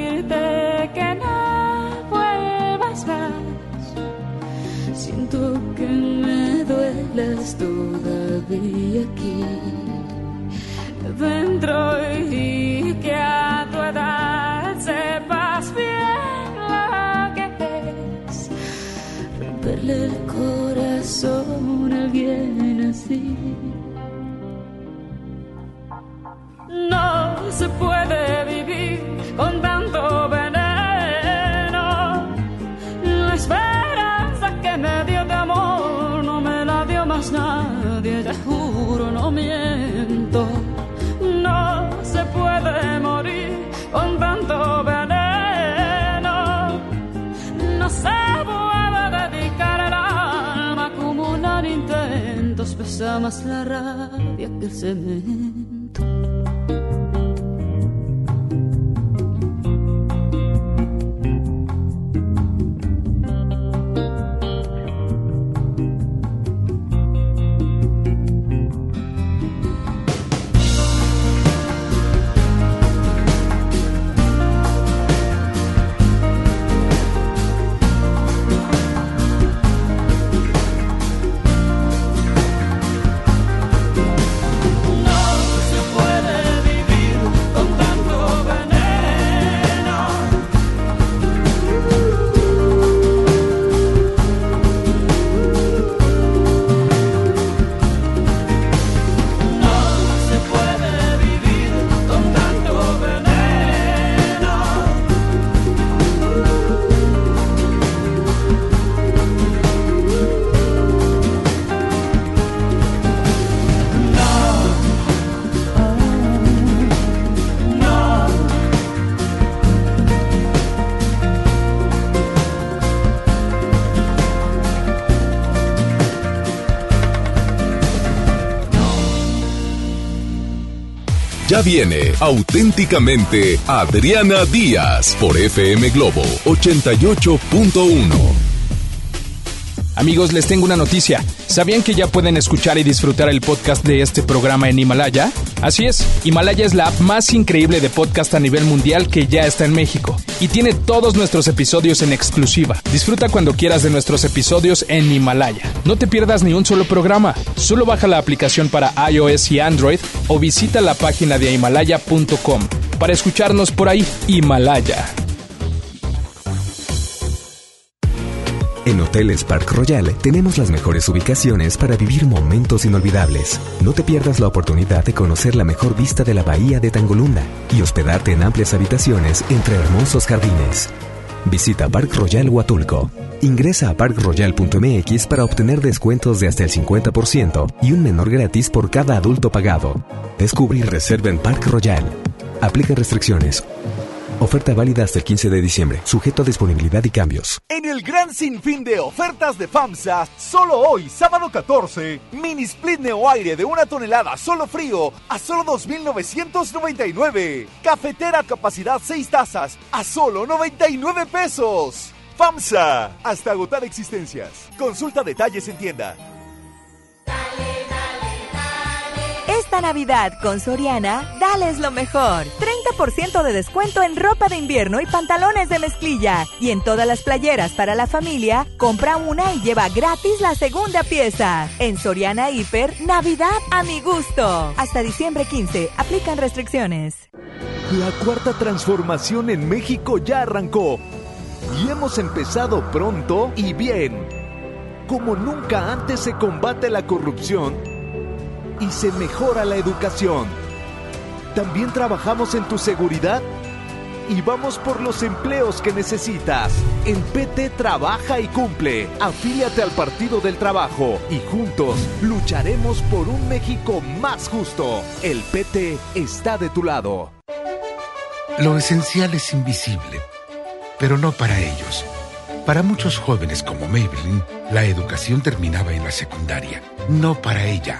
que no vuelvas más. Siento que me dueles todavía aquí Dentro y más la rabia que. Viene auténticamente Adriana Díaz por FM Globo 88.1. Amigos, les tengo una noticia. ¿Sabían que ya pueden escuchar y disfrutar el podcast de este programa en Himalaya? Así es, Himalaya es la app más increíble de podcast a nivel mundial que ya está en México y tiene todos nuestros episodios en exclusiva. Disfruta cuando quieras de nuestros episodios en Himalaya. No te pierdas ni un solo programa. Solo baja la aplicación para iOS y Android o visita la página de himalaya.com para escucharnos por ahí. Himalaya. En Hoteles Park Royal tenemos las mejores ubicaciones para vivir momentos inolvidables. No te pierdas la oportunidad de conocer la mejor vista de la bahía de Tangolunda y hospedarte en amplias habitaciones entre hermosos jardines. Visita Park Royal Huatulco. Ingresa a parkroyal.mx para obtener descuentos de hasta el 50% y un menor gratis por cada adulto pagado. Descubre y reserva en Park Royal. Aplica restricciones. Oferta válida hasta el 15 de diciembre, sujeto a disponibilidad y cambios. En el gran sinfín de ofertas de FAMSA, solo hoy, sábado 14, mini split neo aire de una tonelada solo frío a solo 2.999. Cafetera capacidad 6 tazas a solo 99 pesos. FAMSA, hasta agotar existencias. Consulta detalles en tienda. Esta Navidad con Soriana, dales lo mejor. 30% de descuento en ropa de invierno y pantalones de mezclilla. Y en todas las playeras para la familia, compra una y lleva gratis la segunda pieza. En Soriana Hiper, Navidad a mi gusto. Hasta diciembre 15, aplican restricciones. La cuarta transformación en México ya arrancó. Y hemos empezado pronto y bien. Como nunca antes se combate la corrupción y se mejora la educación. También trabajamos en tu seguridad y vamos por los empleos que necesitas. El PT trabaja y cumple. Afíliate al Partido del Trabajo y juntos lucharemos por un México más justo. El PT está de tu lado. Lo esencial es invisible, pero no para ellos. Para muchos jóvenes como Maybelline, la educación terminaba en la secundaria, no para ella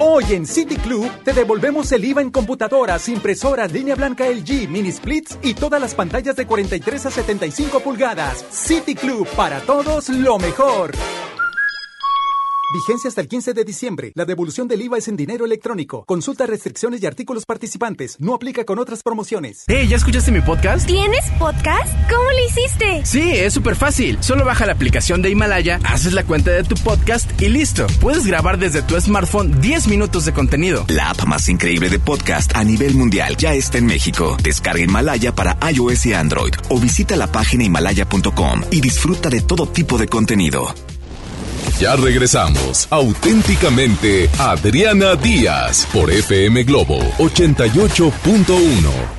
Hoy en City Club te devolvemos el IVA en computadoras, impresoras, línea blanca LG, mini splits y todas las pantallas de 43 a 75 pulgadas. City Club, para todos lo mejor. Vigencia hasta el 15 de diciembre. La devolución del IVA es en dinero electrónico. Consulta restricciones y artículos participantes. No aplica con otras promociones. Hey, ¿ya escuchaste mi podcast? ¿Tienes podcast? ¿Cómo lo hiciste? Sí, es súper fácil. Solo baja la aplicación de Himalaya, haces la cuenta de tu podcast y listo. Puedes grabar desde tu smartphone 10 minutos de contenido. La app más increíble de podcast a nivel mundial ya está en México. Descarga Himalaya para iOS y Android o visita la página himalaya.com y disfruta de todo tipo de contenido. Ya regresamos, auténticamente Adriana Díaz por FM Globo 88.1.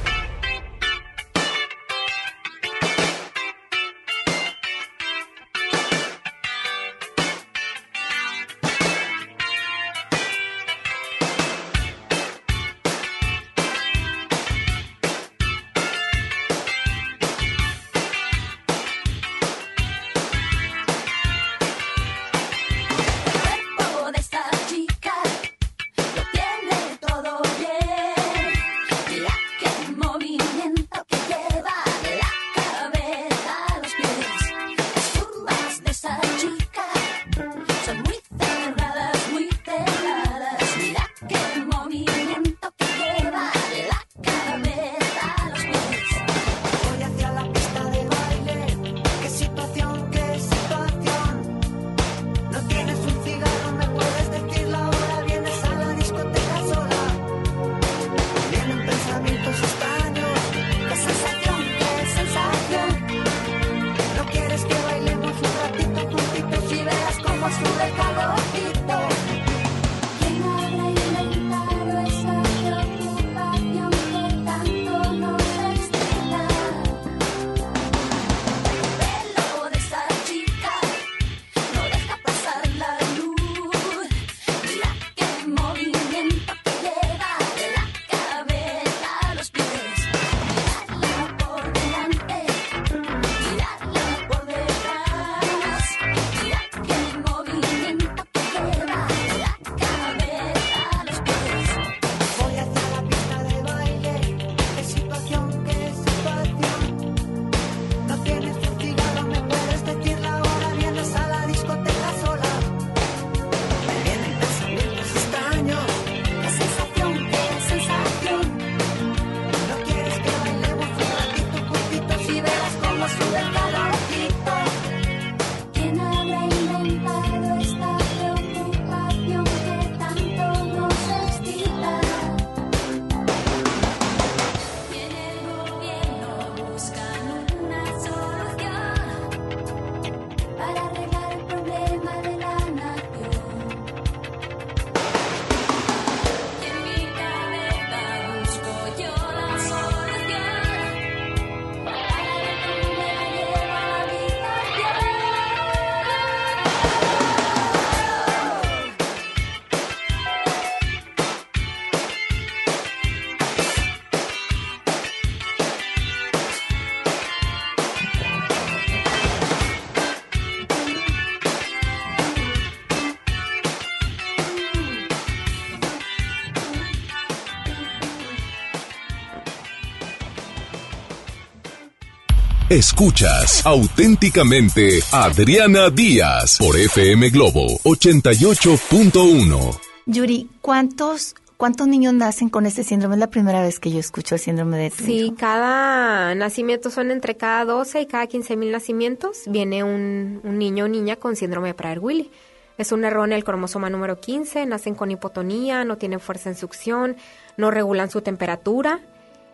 Escuchas auténticamente Adriana Díaz por FM Globo 88.1. Yuri, ¿cuántos ¿Cuántos niños nacen con este síndrome? Es la primera vez que yo escucho el síndrome de Sí, cada nacimiento son entre cada 12 y cada 15 mil nacimientos viene un, un niño o niña con síndrome de Prader-Willi. Es un error en el cromosoma número 15, nacen con hipotonía, no tienen fuerza en succión, no regulan su temperatura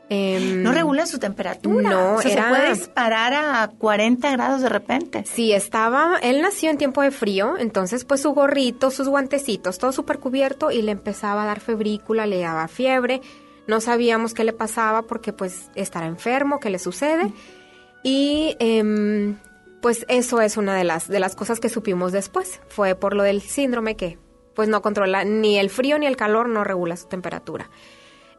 Em, no regulan su temperatura. No, se puede disparar a 40 grados de repente. Sí, estaba, él nació en tiempo de frío, entonces pues su gorrito, sus guantecitos, todo súper cubierto y le empezaba a dar febrícula, le daba fiebre. No sabíamos qué le pasaba porque pues estará enfermo, qué le sucede. Y em, pues eso es una de las, de las cosas que supimos después. Fue por lo del síndrome que pues no controla ni el frío ni el calor, no regula su temperatura.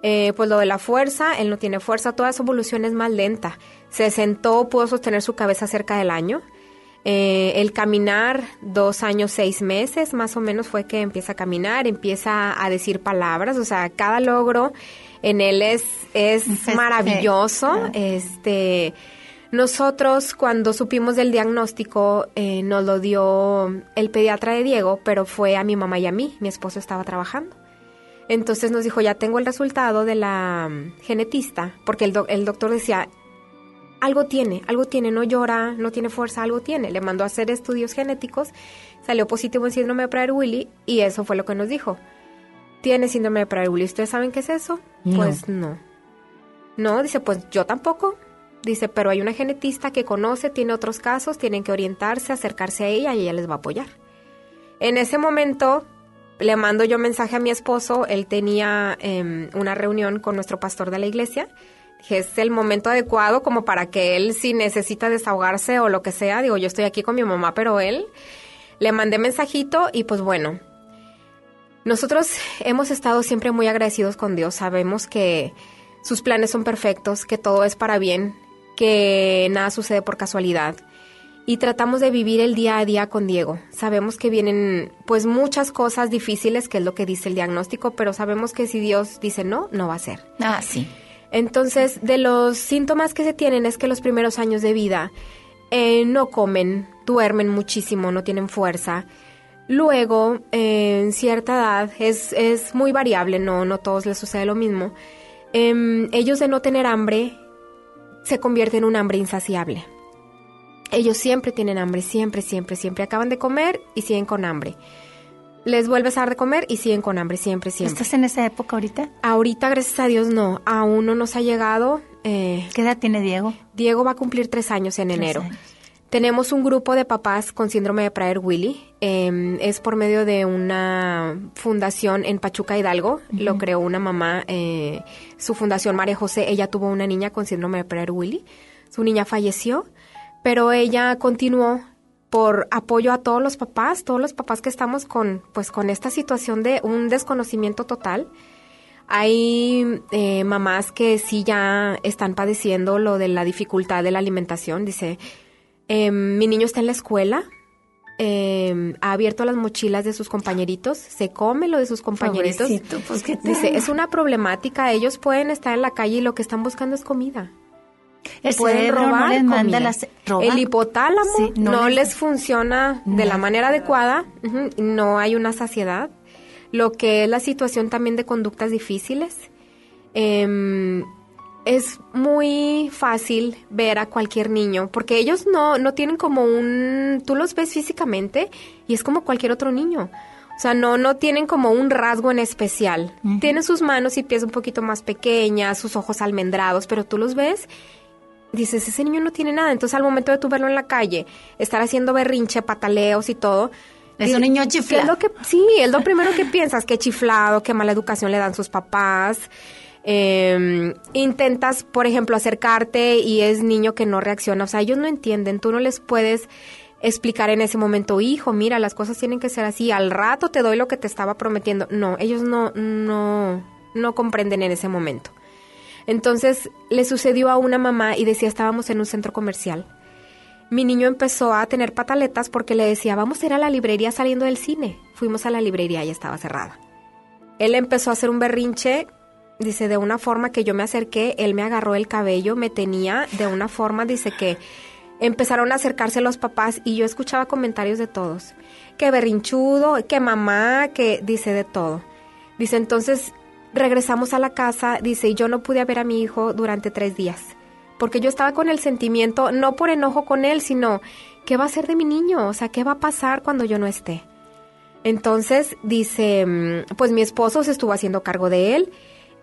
Eh, pues lo de la fuerza, él no tiene fuerza, toda su evolución es más lenta. Se sentó, pudo sostener su cabeza cerca del año. Eh, el caminar, dos años, seis meses, más o menos fue que empieza a caminar, empieza a decir palabras, o sea, cada logro en él es, es maravilloso. Este, nosotros cuando supimos del diagnóstico eh, nos lo dio el pediatra de Diego, pero fue a mi mamá y a mí, mi esposo estaba trabajando. Entonces nos dijo, ya tengo el resultado de la mm, genetista, porque el, el doctor decía, algo tiene, algo tiene, no llora, no tiene fuerza, algo tiene. Le mandó a hacer estudios genéticos, salió positivo en síndrome de Prader-Willi y eso fue lo que nos dijo. Tiene síndrome de Prader-Willi. ¿Ustedes saben qué es eso? Pues no. No, dice, pues yo tampoco. Dice, pero hay una genetista que conoce, tiene otros casos, tienen que orientarse, acercarse a ella y ella les va a apoyar. En ese momento le mando yo mensaje a mi esposo, él tenía em, una reunión con nuestro pastor de la iglesia. Es el momento adecuado como para que él, si necesita desahogarse o lo que sea, digo, yo estoy aquí con mi mamá, pero él, le mandé mensajito y pues bueno, nosotros hemos estado siempre muy agradecidos con Dios, sabemos que sus planes son perfectos, que todo es para bien, que nada sucede por casualidad y tratamos de vivir el día a día con Diego. Sabemos que vienen pues muchas cosas difíciles, que es lo que dice el diagnóstico, pero sabemos que si Dios dice no, no va a ser. Ah, sí. Entonces, de los síntomas que se tienen es que los primeros años de vida eh, no comen, duermen muchísimo, no tienen fuerza. Luego, eh, en cierta edad, es, es, muy variable, no, no todos les sucede lo mismo. Em, ellos de no tener hambre se convierten en un hambre insaciable ellos siempre tienen hambre, siempre, siempre, siempre. Acaban de comer y siguen con hambre. Les vuelves a dar de comer y siguen con hambre, siempre, siempre. ¿Estás en esa época ahorita? Ahorita, gracias a Dios, no. Aún no nos ha llegado. Eh, ¿Qué edad tiene Diego? Diego va a cumplir tres años en enero. Tenemos un grupo de papás con síndrome de Prader-Willi. Em, es por medio de una fundación en Pachuca Hidalgo. Lo creó una mamá, eh, su fundación María José. Ella tuvo una niña con síndrome de Prader-Willi. Su niña falleció pero ella continuó por apoyo a todos los papás, todos los papás que estamos con, pues, con esta situación de un desconocimiento total. Hay eh, mamás que sí ya están padeciendo lo de la dificultad de la alimentación. Dice, em, mi niño está en la escuela, em, ha abierto las mochilas de sus compañeritos, se come lo de sus compañeritos. Pues, Dice, es una problemática, ellos pueden estar en la calle y lo que están buscando es comida. El cerebro no les manda las El hipotálamo no, les, funciona de la manera adecuada, no hay una saciedad, lo que es la situación también de conductas difíciles. Em, es muy fácil ver a cualquier niño, porque ellos no, no tienen como un... Tú los ves físicamente y es como cualquier otro niño. O sea, no, no tienen como un rasgo en especial. Tienen sus manos y pies un poquito más pequeñas, sus ojos almendrados, pero tú los ves dices, ese niño no tiene nada. Entonces al momento de tú verlo en la calle, estar haciendo berrinche, pataleos y todo. Es un niño chiflado. lo que, sí, es lo primero que piensas, que chiflado, qué mala educación le dan sus papás. Em, intentas, por ejemplo, acercarte y es niño que no reacciona. O sea, ellos no entienden, tú no les puedes explicar en ese momento, hijo, mira, las cosas tienen que ser así, al rato te doy lo que te estaba prometiendo. No, ellos no, no, no comprenden en ese momento. Entonces le sucedió a una mamá y decía, estábamos en un centro comercial. Mi niño empezó a tener pataletas porque le decía, vamos a ir a la librería saliendo del cine. Fuimos a la librería y estaba cerrada. Él empezó a hacer un berrinche dice, de una forma que yo me acerqué, él me agarró el cabello, me tenía de una forma, dice que empezaron a acercarse los papás y yo escuchaba comentarios de todos. Que berrinchudo, que mamá, que dice de todo. Dice, entonces regresamos a la casa, dice, y yo no pude ver a mi hijo durante tres días. Porque yo estaba con el sentimiento, no por enojo con él, sino, ¿qué va a ser de mi niño? O sea, ¿qué va a pasar cuando yo no esté? Entonces, dice, mm, pues mi esposo se estuvo haciendo cargo de él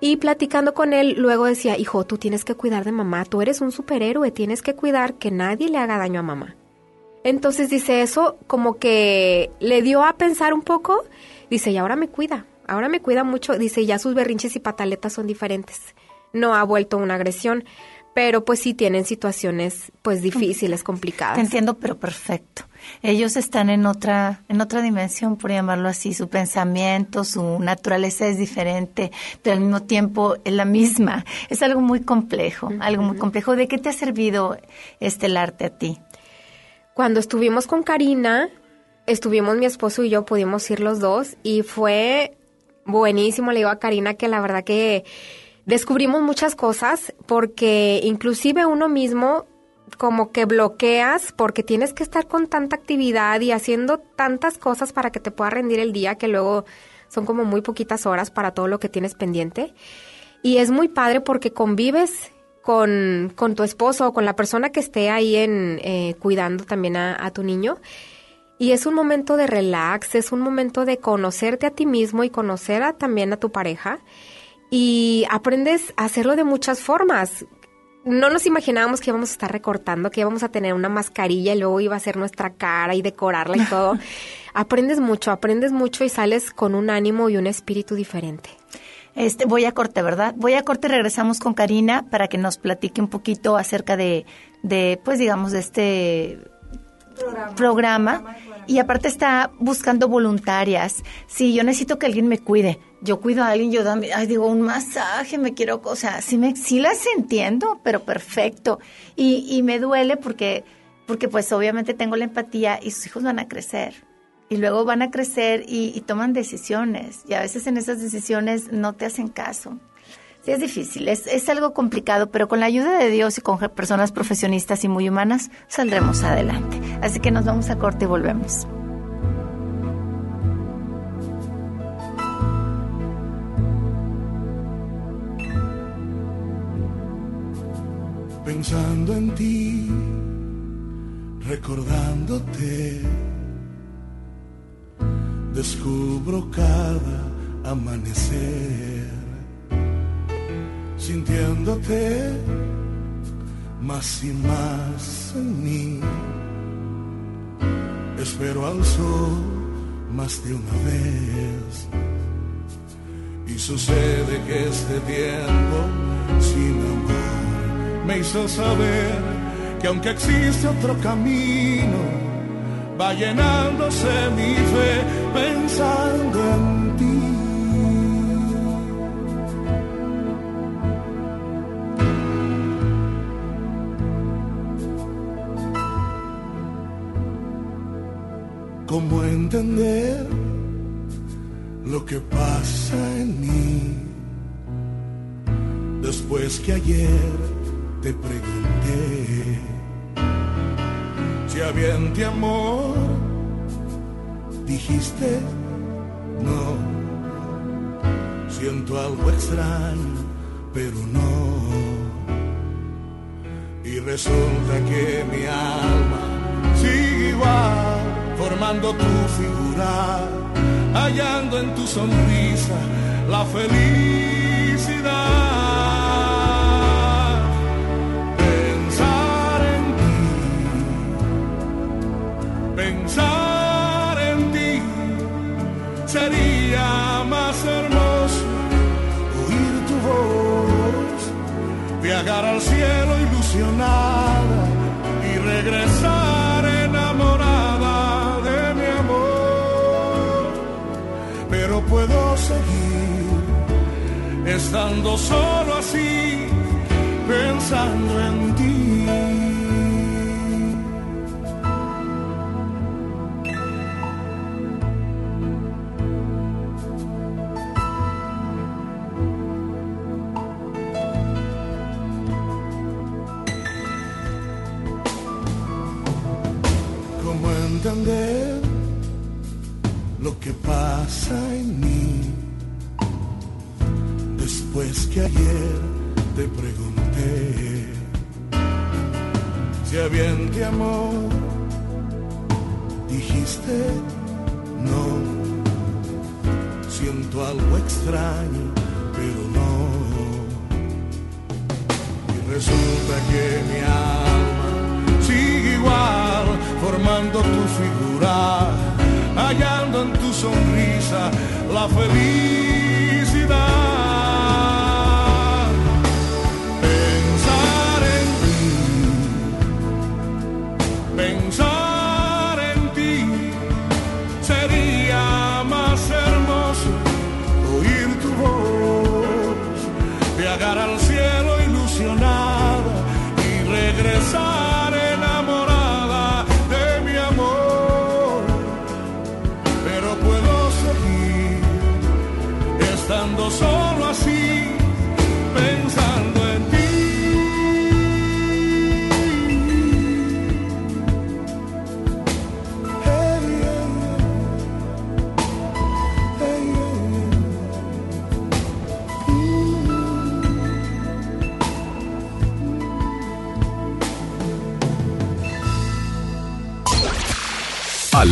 y platicando con él, luego decía, hijo, tú tienes que cuidar de mamá, tú eres un superhéroe, tienes que cuidar que nadie le haga daño a mamá. Entonces dice eso, como que le dio a pensar un poco, dice, y ahora me cuida, ahora me cuida mucho, dice, ya sus berrinches y pataletas son diferentes, no ha vuelto una agresión, pero pues sí tienen situaciones pues difíciles, complicadas. Te entiendo, pero perfecto. Ellos están en otra en otra dimensión, por llamarlo así, su pensamiento, su naturaleza es diferente, pero al mismo tiempo es la misma. Es algo muy complejo, algo muy complejo. ¿De qué te ha servido este el arte a ti? Cuando estuvimos con Karina, estuvimos mi esposo y yo, pudimos ir los dos y fue buenísimo. Le digo a Karina que la verdad que descubrimos muchas cosas porque inclusive uno mismo como que bloqueas porque tienes que estar con tanta actividad y haciendo tantas cosas para que te pueda rendir el día que luego son como muy poquitas horas para todo lo que tienes pendiente. Y es muy padre porque convives con, con tu esposo o con la persona que esté ahí en, eh, cuidando también a, a tu niño. Y es un momento de relax, es un momento de conocerte a ti mismo y conocer a, también a tu pareja y aprendes a hacerlo de muchas formas. No nos imaginábamos que íbamos a estar recortando, que íbamos a tener una mascarilla y luego iba a ser nuestra cara y decorarla y todo. aprendes mucho, aprendes mucho y sales con un ánimo y un espíritu diferente. Este, voy a corte, ¿verdad? Voy a corte, regresamos con Karina para que nos platique un poquito acerca de, de pues digamos, de este programa. Y aparte está buscando voluntarias. Sí, yo necesito que alguien me cuide. Yo cuido a alguien, yo ay, digo, un masaje, me quiero, o sea, sí, me, sí las entiendo, pero perfecto. Y, y me duele porque, porque pues obviamente tengo la empatía y sus hijos van a crecer. Y luego van a crecer y toman decisiones. Y a veces en esas decisiones no te hacen caso. Sí, es difícil, es, es algo complicado, pero con la ayuda de Dios y con personas profesionistas y muy humanas saldremos adelante. Así que nos vamos a corte y volvemos. Pensando en ti, recordándote, descubro cada amanecer sintiéndote más y más en mí. Espero al sol más de una vez. Y sucede que este tiempo sin amor me hizo saber que aunque existe otro camino, va llenándose mi fe pensando en ti. Entender lo que pasa en mí. Después que ayer te pregunté si había amor, dijiste no. Siento algo extraño, pero no. Y resulta que mi alma sigue igual formando tu figura, hallando en tu sonrisa la felicidad. Pensar en ti, pensar en ti sería más hermoso oír tu voz, viajar al cielo ilusionada y regresar puedo seguir estando solo así, pensando en pasa en mí después que ayer te pregunté si a bien te amó dijiste no. Siento algo extraño pero no. Y resulta que mi alma sigue igual formando tu figura hallando en tu sonrisa la felicidad.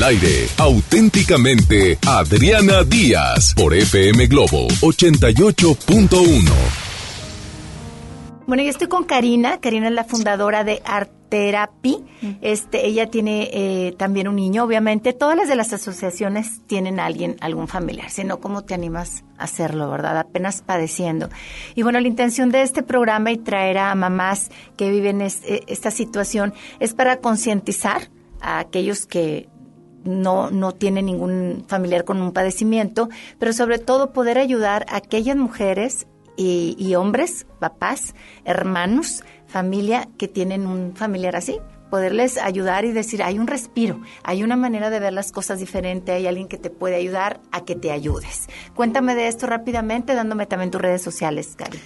Aire, auténticamente, Adriana Díaz, por FM Globo 88.1. Bueno, yo estoy con Karina. Karina es la fundadora de Art Therapy. Este, ella tiene eh, también un niño, obviamente. Todas las de las asociaciones tienen alguien, algún familiar. Si no, ¿cómo te animas a hacerlo, verdad? Apenas padeciendo. Y bueno, la intención de este programa y traer a mamás que viven eh, esta situación es para concientizar a aquellos que no, no tienen ningún familiar con un padecimiento, pero sobre todo poder ayudar a aquellas mujeres y, y hombres, papás, hermanos, familia que tienen un familiar así, poderles ayudar y decir, hay un respiro, hay una manera de ver las cosas diferente, hay alguien que te puede ayudar a que te ayudes. Cuéntame de esto rápidamente, dándome también tus redes sociales, Cari.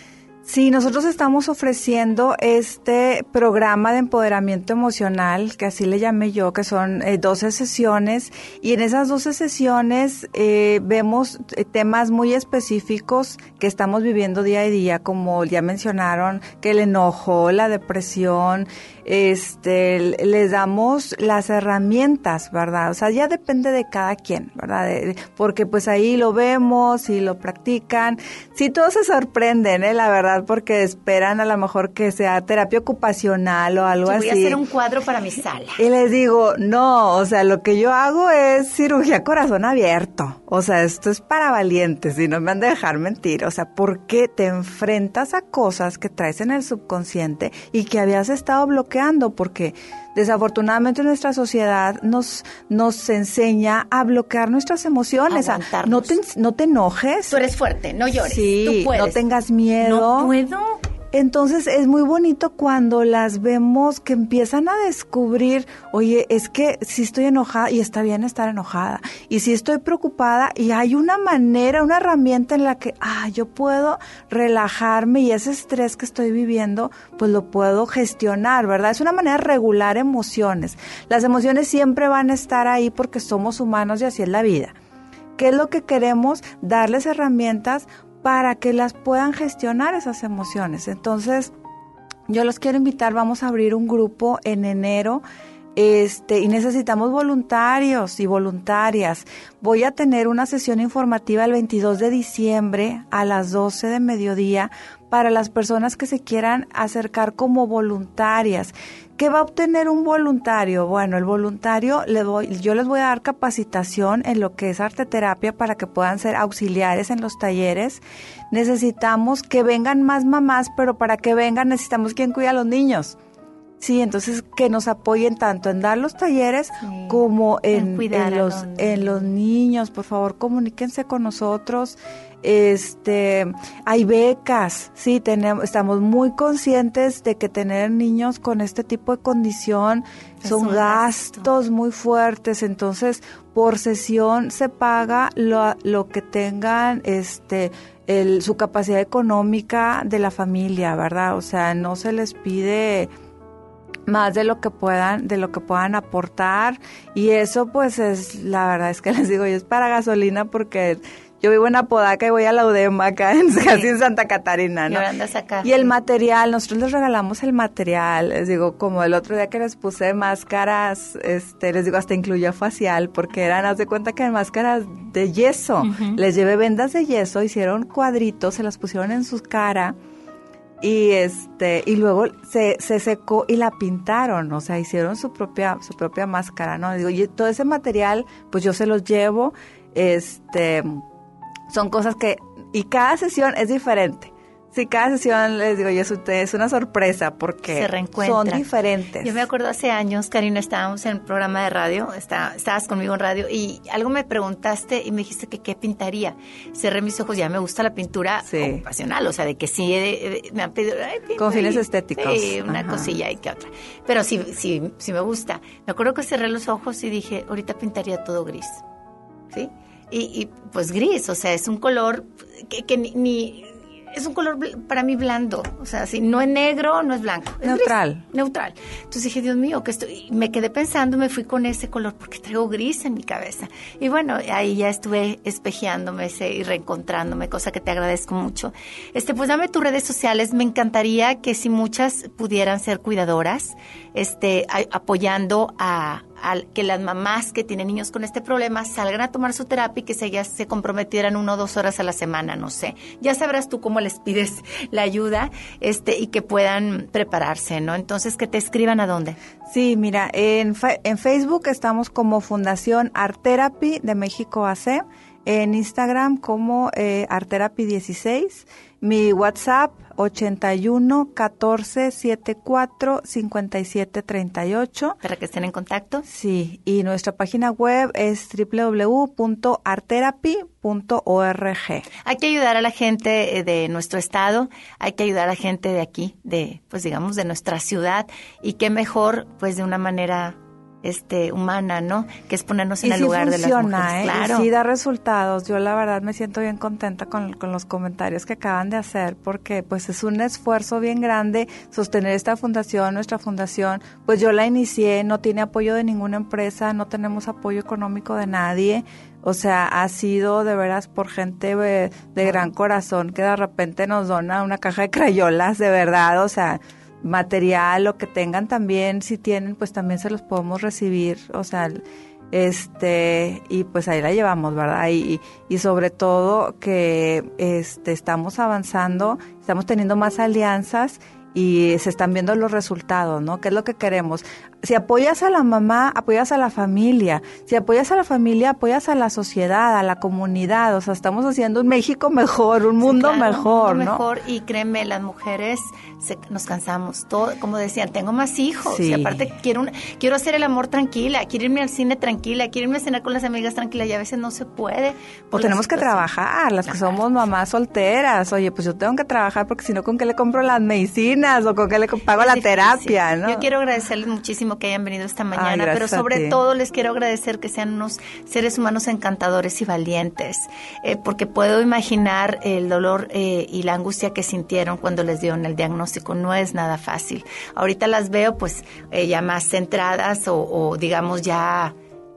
Sí, nosotros estamos ofreciendo este programa de empoderamiento emocional, que así le llamé yo, que son eh, 12 sesiones, y en esas 12 sesiones eh, vemos eh, temas muy específicos que estamos viviendo día a día, como ya mencionaron, que el enojo, la depresión, este, les damos las herramientas, ¿verdad? O sea, ya depende de cada quien, ¿verdad? De- de- porque pues ahí lo vemos y lo practican. Sí, todos se sorprenden, ¿eh? La verdad, porque esperan a lo mejor que sea terapia ocupacional o algo así. voy a hacer un cuadro para mi sala. Y les digo, no, o sea, lo que yo hago es cirugía corazón abierto. O sea, esto es para valientes y no me han de dejar mentir. O sea, porque te enfrentas a cosas que traes en el subconsciente y que habías estado bloqueando? Porque desafortunadamente nuestra sociedad nos, nos enseña a bloquear nuestras emociones. a no, te, no te enojes. Tú eres fuerte, no llores. Sí, Tú puedes. no tengas miedo. No puedo. Entonces es muy bonito cuando las vemos que empiezan a descubrir, oye, es que si estoy enojada y está bien estar enojada, y si estoy preocupada y hay una manera, una herramienta en la que, ah, yo puedo relajarme y ese estrés que estoy viviendo, pues lo puedo gestionar, ¿verdad? Es una manera de regular emociones. Las emociones siempre van a estar ahí porque somos humanos y así es la vida. ¿Qué es lo que queremos? Darles herramientas para que las puedan gestionar esas emociones. Entonces, yo los quiero invitar, vamos a abrir un grupo en enero. Este, y necesitamos voluntarios y voluntarias. Voy a tener una sesión informativa el 22 de diciembre a las 12 de mediodía para las personas que se quieran acercar como voluntarias. ¿Qué va a obtener un voluntario? Bueno, el voluntario, le voy, yo les voy a dar capacitación en lo que es arte terapia para que puedan ser auxiliares en los talleres. Necesitamos que vengan más mamás, pero para que vengan necesitamos quien cuida a los niños. Sí, entonces que nos apoyen tanto en dar los talleres como en, En cuidar en los, los en los niños. Por favor, comuníquense con nosotros. Este, hay becas, sí, tenemos, estamos muy conscientes de que tener niños con este tipo de condición Es son gastos muy fuertes, entonces por sesión se paga lo, lo que tengan, este, el, su capacidad económica de la familia, ¿verdad? O sea, no se les pide más de lo que puedan de lo que puedan aportar y eso pues es la verdad es que les digo yo es para gasolina porque yo vivo en Apodaca y voy a la UDEMA acá, en, casi en Santa Catarina, ¿no? Y ahora andas acá. Y el material, nosotros les regalamos el material, les digo, como el otro día que les puse máscaras, este, les digo, hasta incluía facial, porque eran, haz de cuenta que eran máscaras de yeso. Les llevé vendas de yeso, hicieron cuadritos, se las pusieron en su cara y este y luego se, se secó y la pintaron o sea hicieron su propia su propia máscara no digo y todo ese material pues yo se los llevo este son cosas que y cada sesión es diferente Sí, cada sesión les digo, yo es una sorpresa porque son diferentes. Yo me acuerdo hace años, Karina, estábamos en un programa de radio, está, estabas conmigo en radio y algo me preguntaste y me dijiste que qué pintaría. Cerré mis ojos, ya me gusta la pintura ocupacional, o sea, de que sí eh, me han pedido... Con fines estéticos. Sí, una cosilla y que otra. Pero sí, sí, sí me gusta. Me acuerdo que cerré los ojos y dije, ahorita pintaría todo gris. ¿Sí? Y, pues gris, o sea, es un color que, que ni es un color para mí blando, o sea, si no es negro, no es blanco. neutral. neutral. Entonces dije, Dios mío, que estoy, me quedé pensando, me fui con ese color porque traigo gris en mi cabeza. Y bueno, ahí ya estuve espejeándome y reencontrándome, cosa que te agradezco mucho. Este, pues dame tus redes sociales, me encantaría que si muchas pudieran ser cuidadoras, este, apoyando a, que las mamás que tienen niños con este problema salgan a tomar su terapia y que se, ellas se comprometieran una o dos horas a la semana, no sé. Ya sabrás tú cómo les pides la ayuda este, y que puedan prepararse, ¿no? Entonces, que te escriban a dónde. Sí, mira, en, en Facebook estamos como Fundación Art Therapy de México AC, en Instagram como eh, Art Therapy 16, mi WhatsApp 81 14 74 57 38. Para que estén en contacto. Sí, y nuestra página web es www.artherapy.org. Hay que ayudar a la gente eh, de nuestro estado, hay que ayudar a la gente de aquí, de, pues digamos, de nuestra ciudad, y qué mejor, pues de una manera este humana, ¿no? Que es ponernos en el lugar de las mujeres. ¿eh? Claro. Y sí da resultados. Yo la verdad me siento bien contenta con, con, los comentarios que acaban de hacer porque pues es un esfuerzo bien grande sostener esta fundación, nuestra fundación. Pues yo la inicié, no tiene apoyo de ninguna empresa, no tenemos apoyo económico de nadie. O sea, ha sido de veras por gente de, de gran corazón que de repente nos dona una caja de crayolas, de verdad, o sea, material o que tengan también, si tienen, pues también se los podemos recibir, o sea, este, y pues ahí la llevamos, ¿verdad? Y, y sobre todo que este, estamos avanzando, estamos teniendo más alianzas y se están viendo los resultados, ¿no? ¿Qué es lo que queremos? Si apoyas a la mamá, apoyas a la familia. Si apoyas a la familia, apoyas a la sociedad, a la comunidad. O sea, estamos haciendo un México mejor, un mundo mejor, un mundo mejor y créeme, las mujeres nos cansamos. Todo, como decían, tengo más hijos y aparte quiero quiero hacer el amor tranquila, quiero irme al cine tranquila, quiero irme a cenar con las amigas tranquila y a veces no se puede. Pues tenemos que trabajar, las que somos mamás solteras. Oye, pues yo tengo que trabajar porque si no, ¿con qué le compro las medicinas o con qué le pago la terapia? ¿no? Yo quiero agradecerles muchísimo que hayan venido esta mañana, pero sobre todo les quiero agradecer que sean unos seres humanos encantadores y valientes, eh, porque puedo imaginar el dolor eh, y la angustia que sintieron cuando les dieron el diagnóstico no es nada fácil. Ahorita las veo pues eh, ya más centradas o, o digamos ya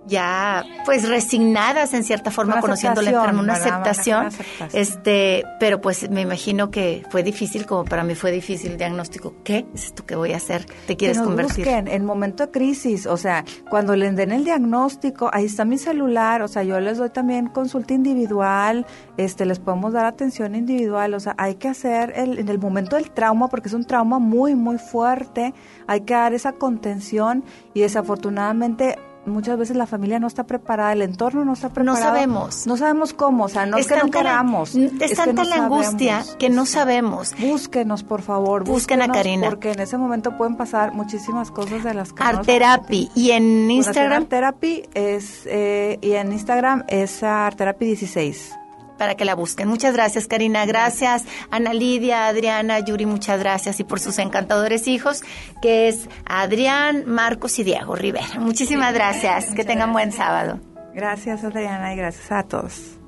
ya pues resignadas en cierta forma conociendo la enfermedad, una aceptación, este, pero pues me imagino que fue difícil como para mí fue difícil el diagnóstico. ¿Qué es esto que voy a hacer? ¿Te quieres que nos convertir? Busquen en momento de crisis, o sea, cuando les den el diagnóstico, ahí está mi celular, o sea, yo les doy también consulta individual, este, les podemos dar atención individual, o sea, hay que hacer el, en el momento del trauma, porque es un trauma muy, muy fuerte, hay que dar esa contención y desafortunadamente muchas veces la familia no está preparada, el entorno no está preparado. No sabemos. No sabemos cómo, o sea, no es, que no queramos. es, tanta la angustia que no sabemos. Búsquenos, por favor. Busquen a Karina. Porque en ese momento pueden pasar muchísimas cosas de las que Art Therapy. Y en Instagram. Art Therapy es, eh, y en Instagram es Art Therapy 16 para que la busquen. Muchas gracias, Karina. Gracias, Ana Lidia, Adriana, Yuri, muchas gracias. Y por sus encantadores hijos, que es Adrián, Marcos y Diego Rivera. Muchísimas gracias. Que tengan buen sábado. Gracias, Adriana, y gracias a todos.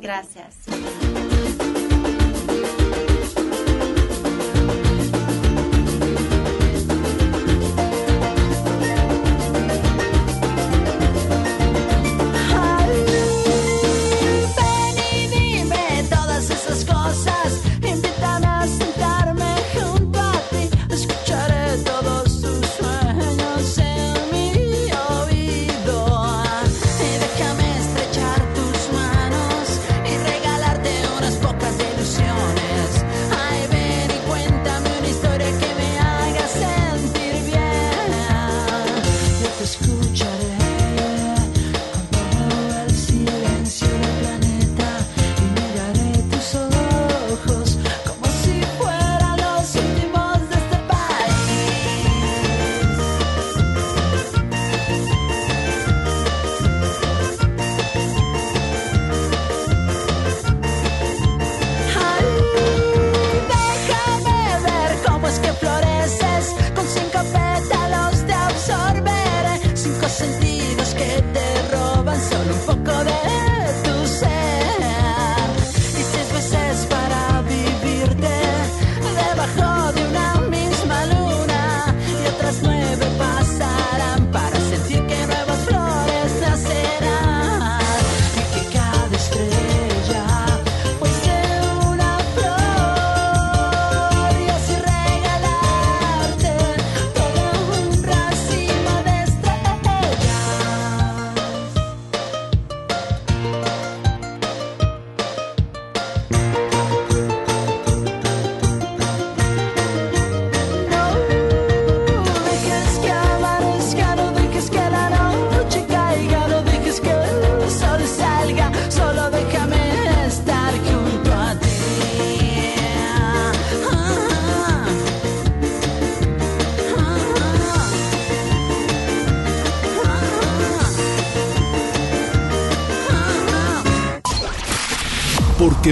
Gracias.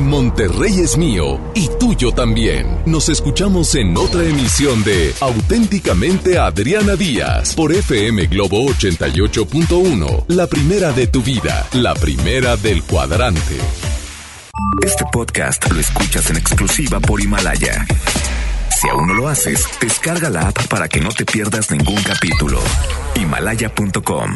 Monterrey es mío y tuyo también. Nos escuchamos en otra emisión de Auténticamente Adriana Díaz por FM Globo 88.1, la primera de tu vida, la primera del cuadrante. Este podcast lo escuchas en exclusiva por Himalaya. Si aún no lo haces, descarga la app para que no te pierdas ningún capítulo. Himalaya.com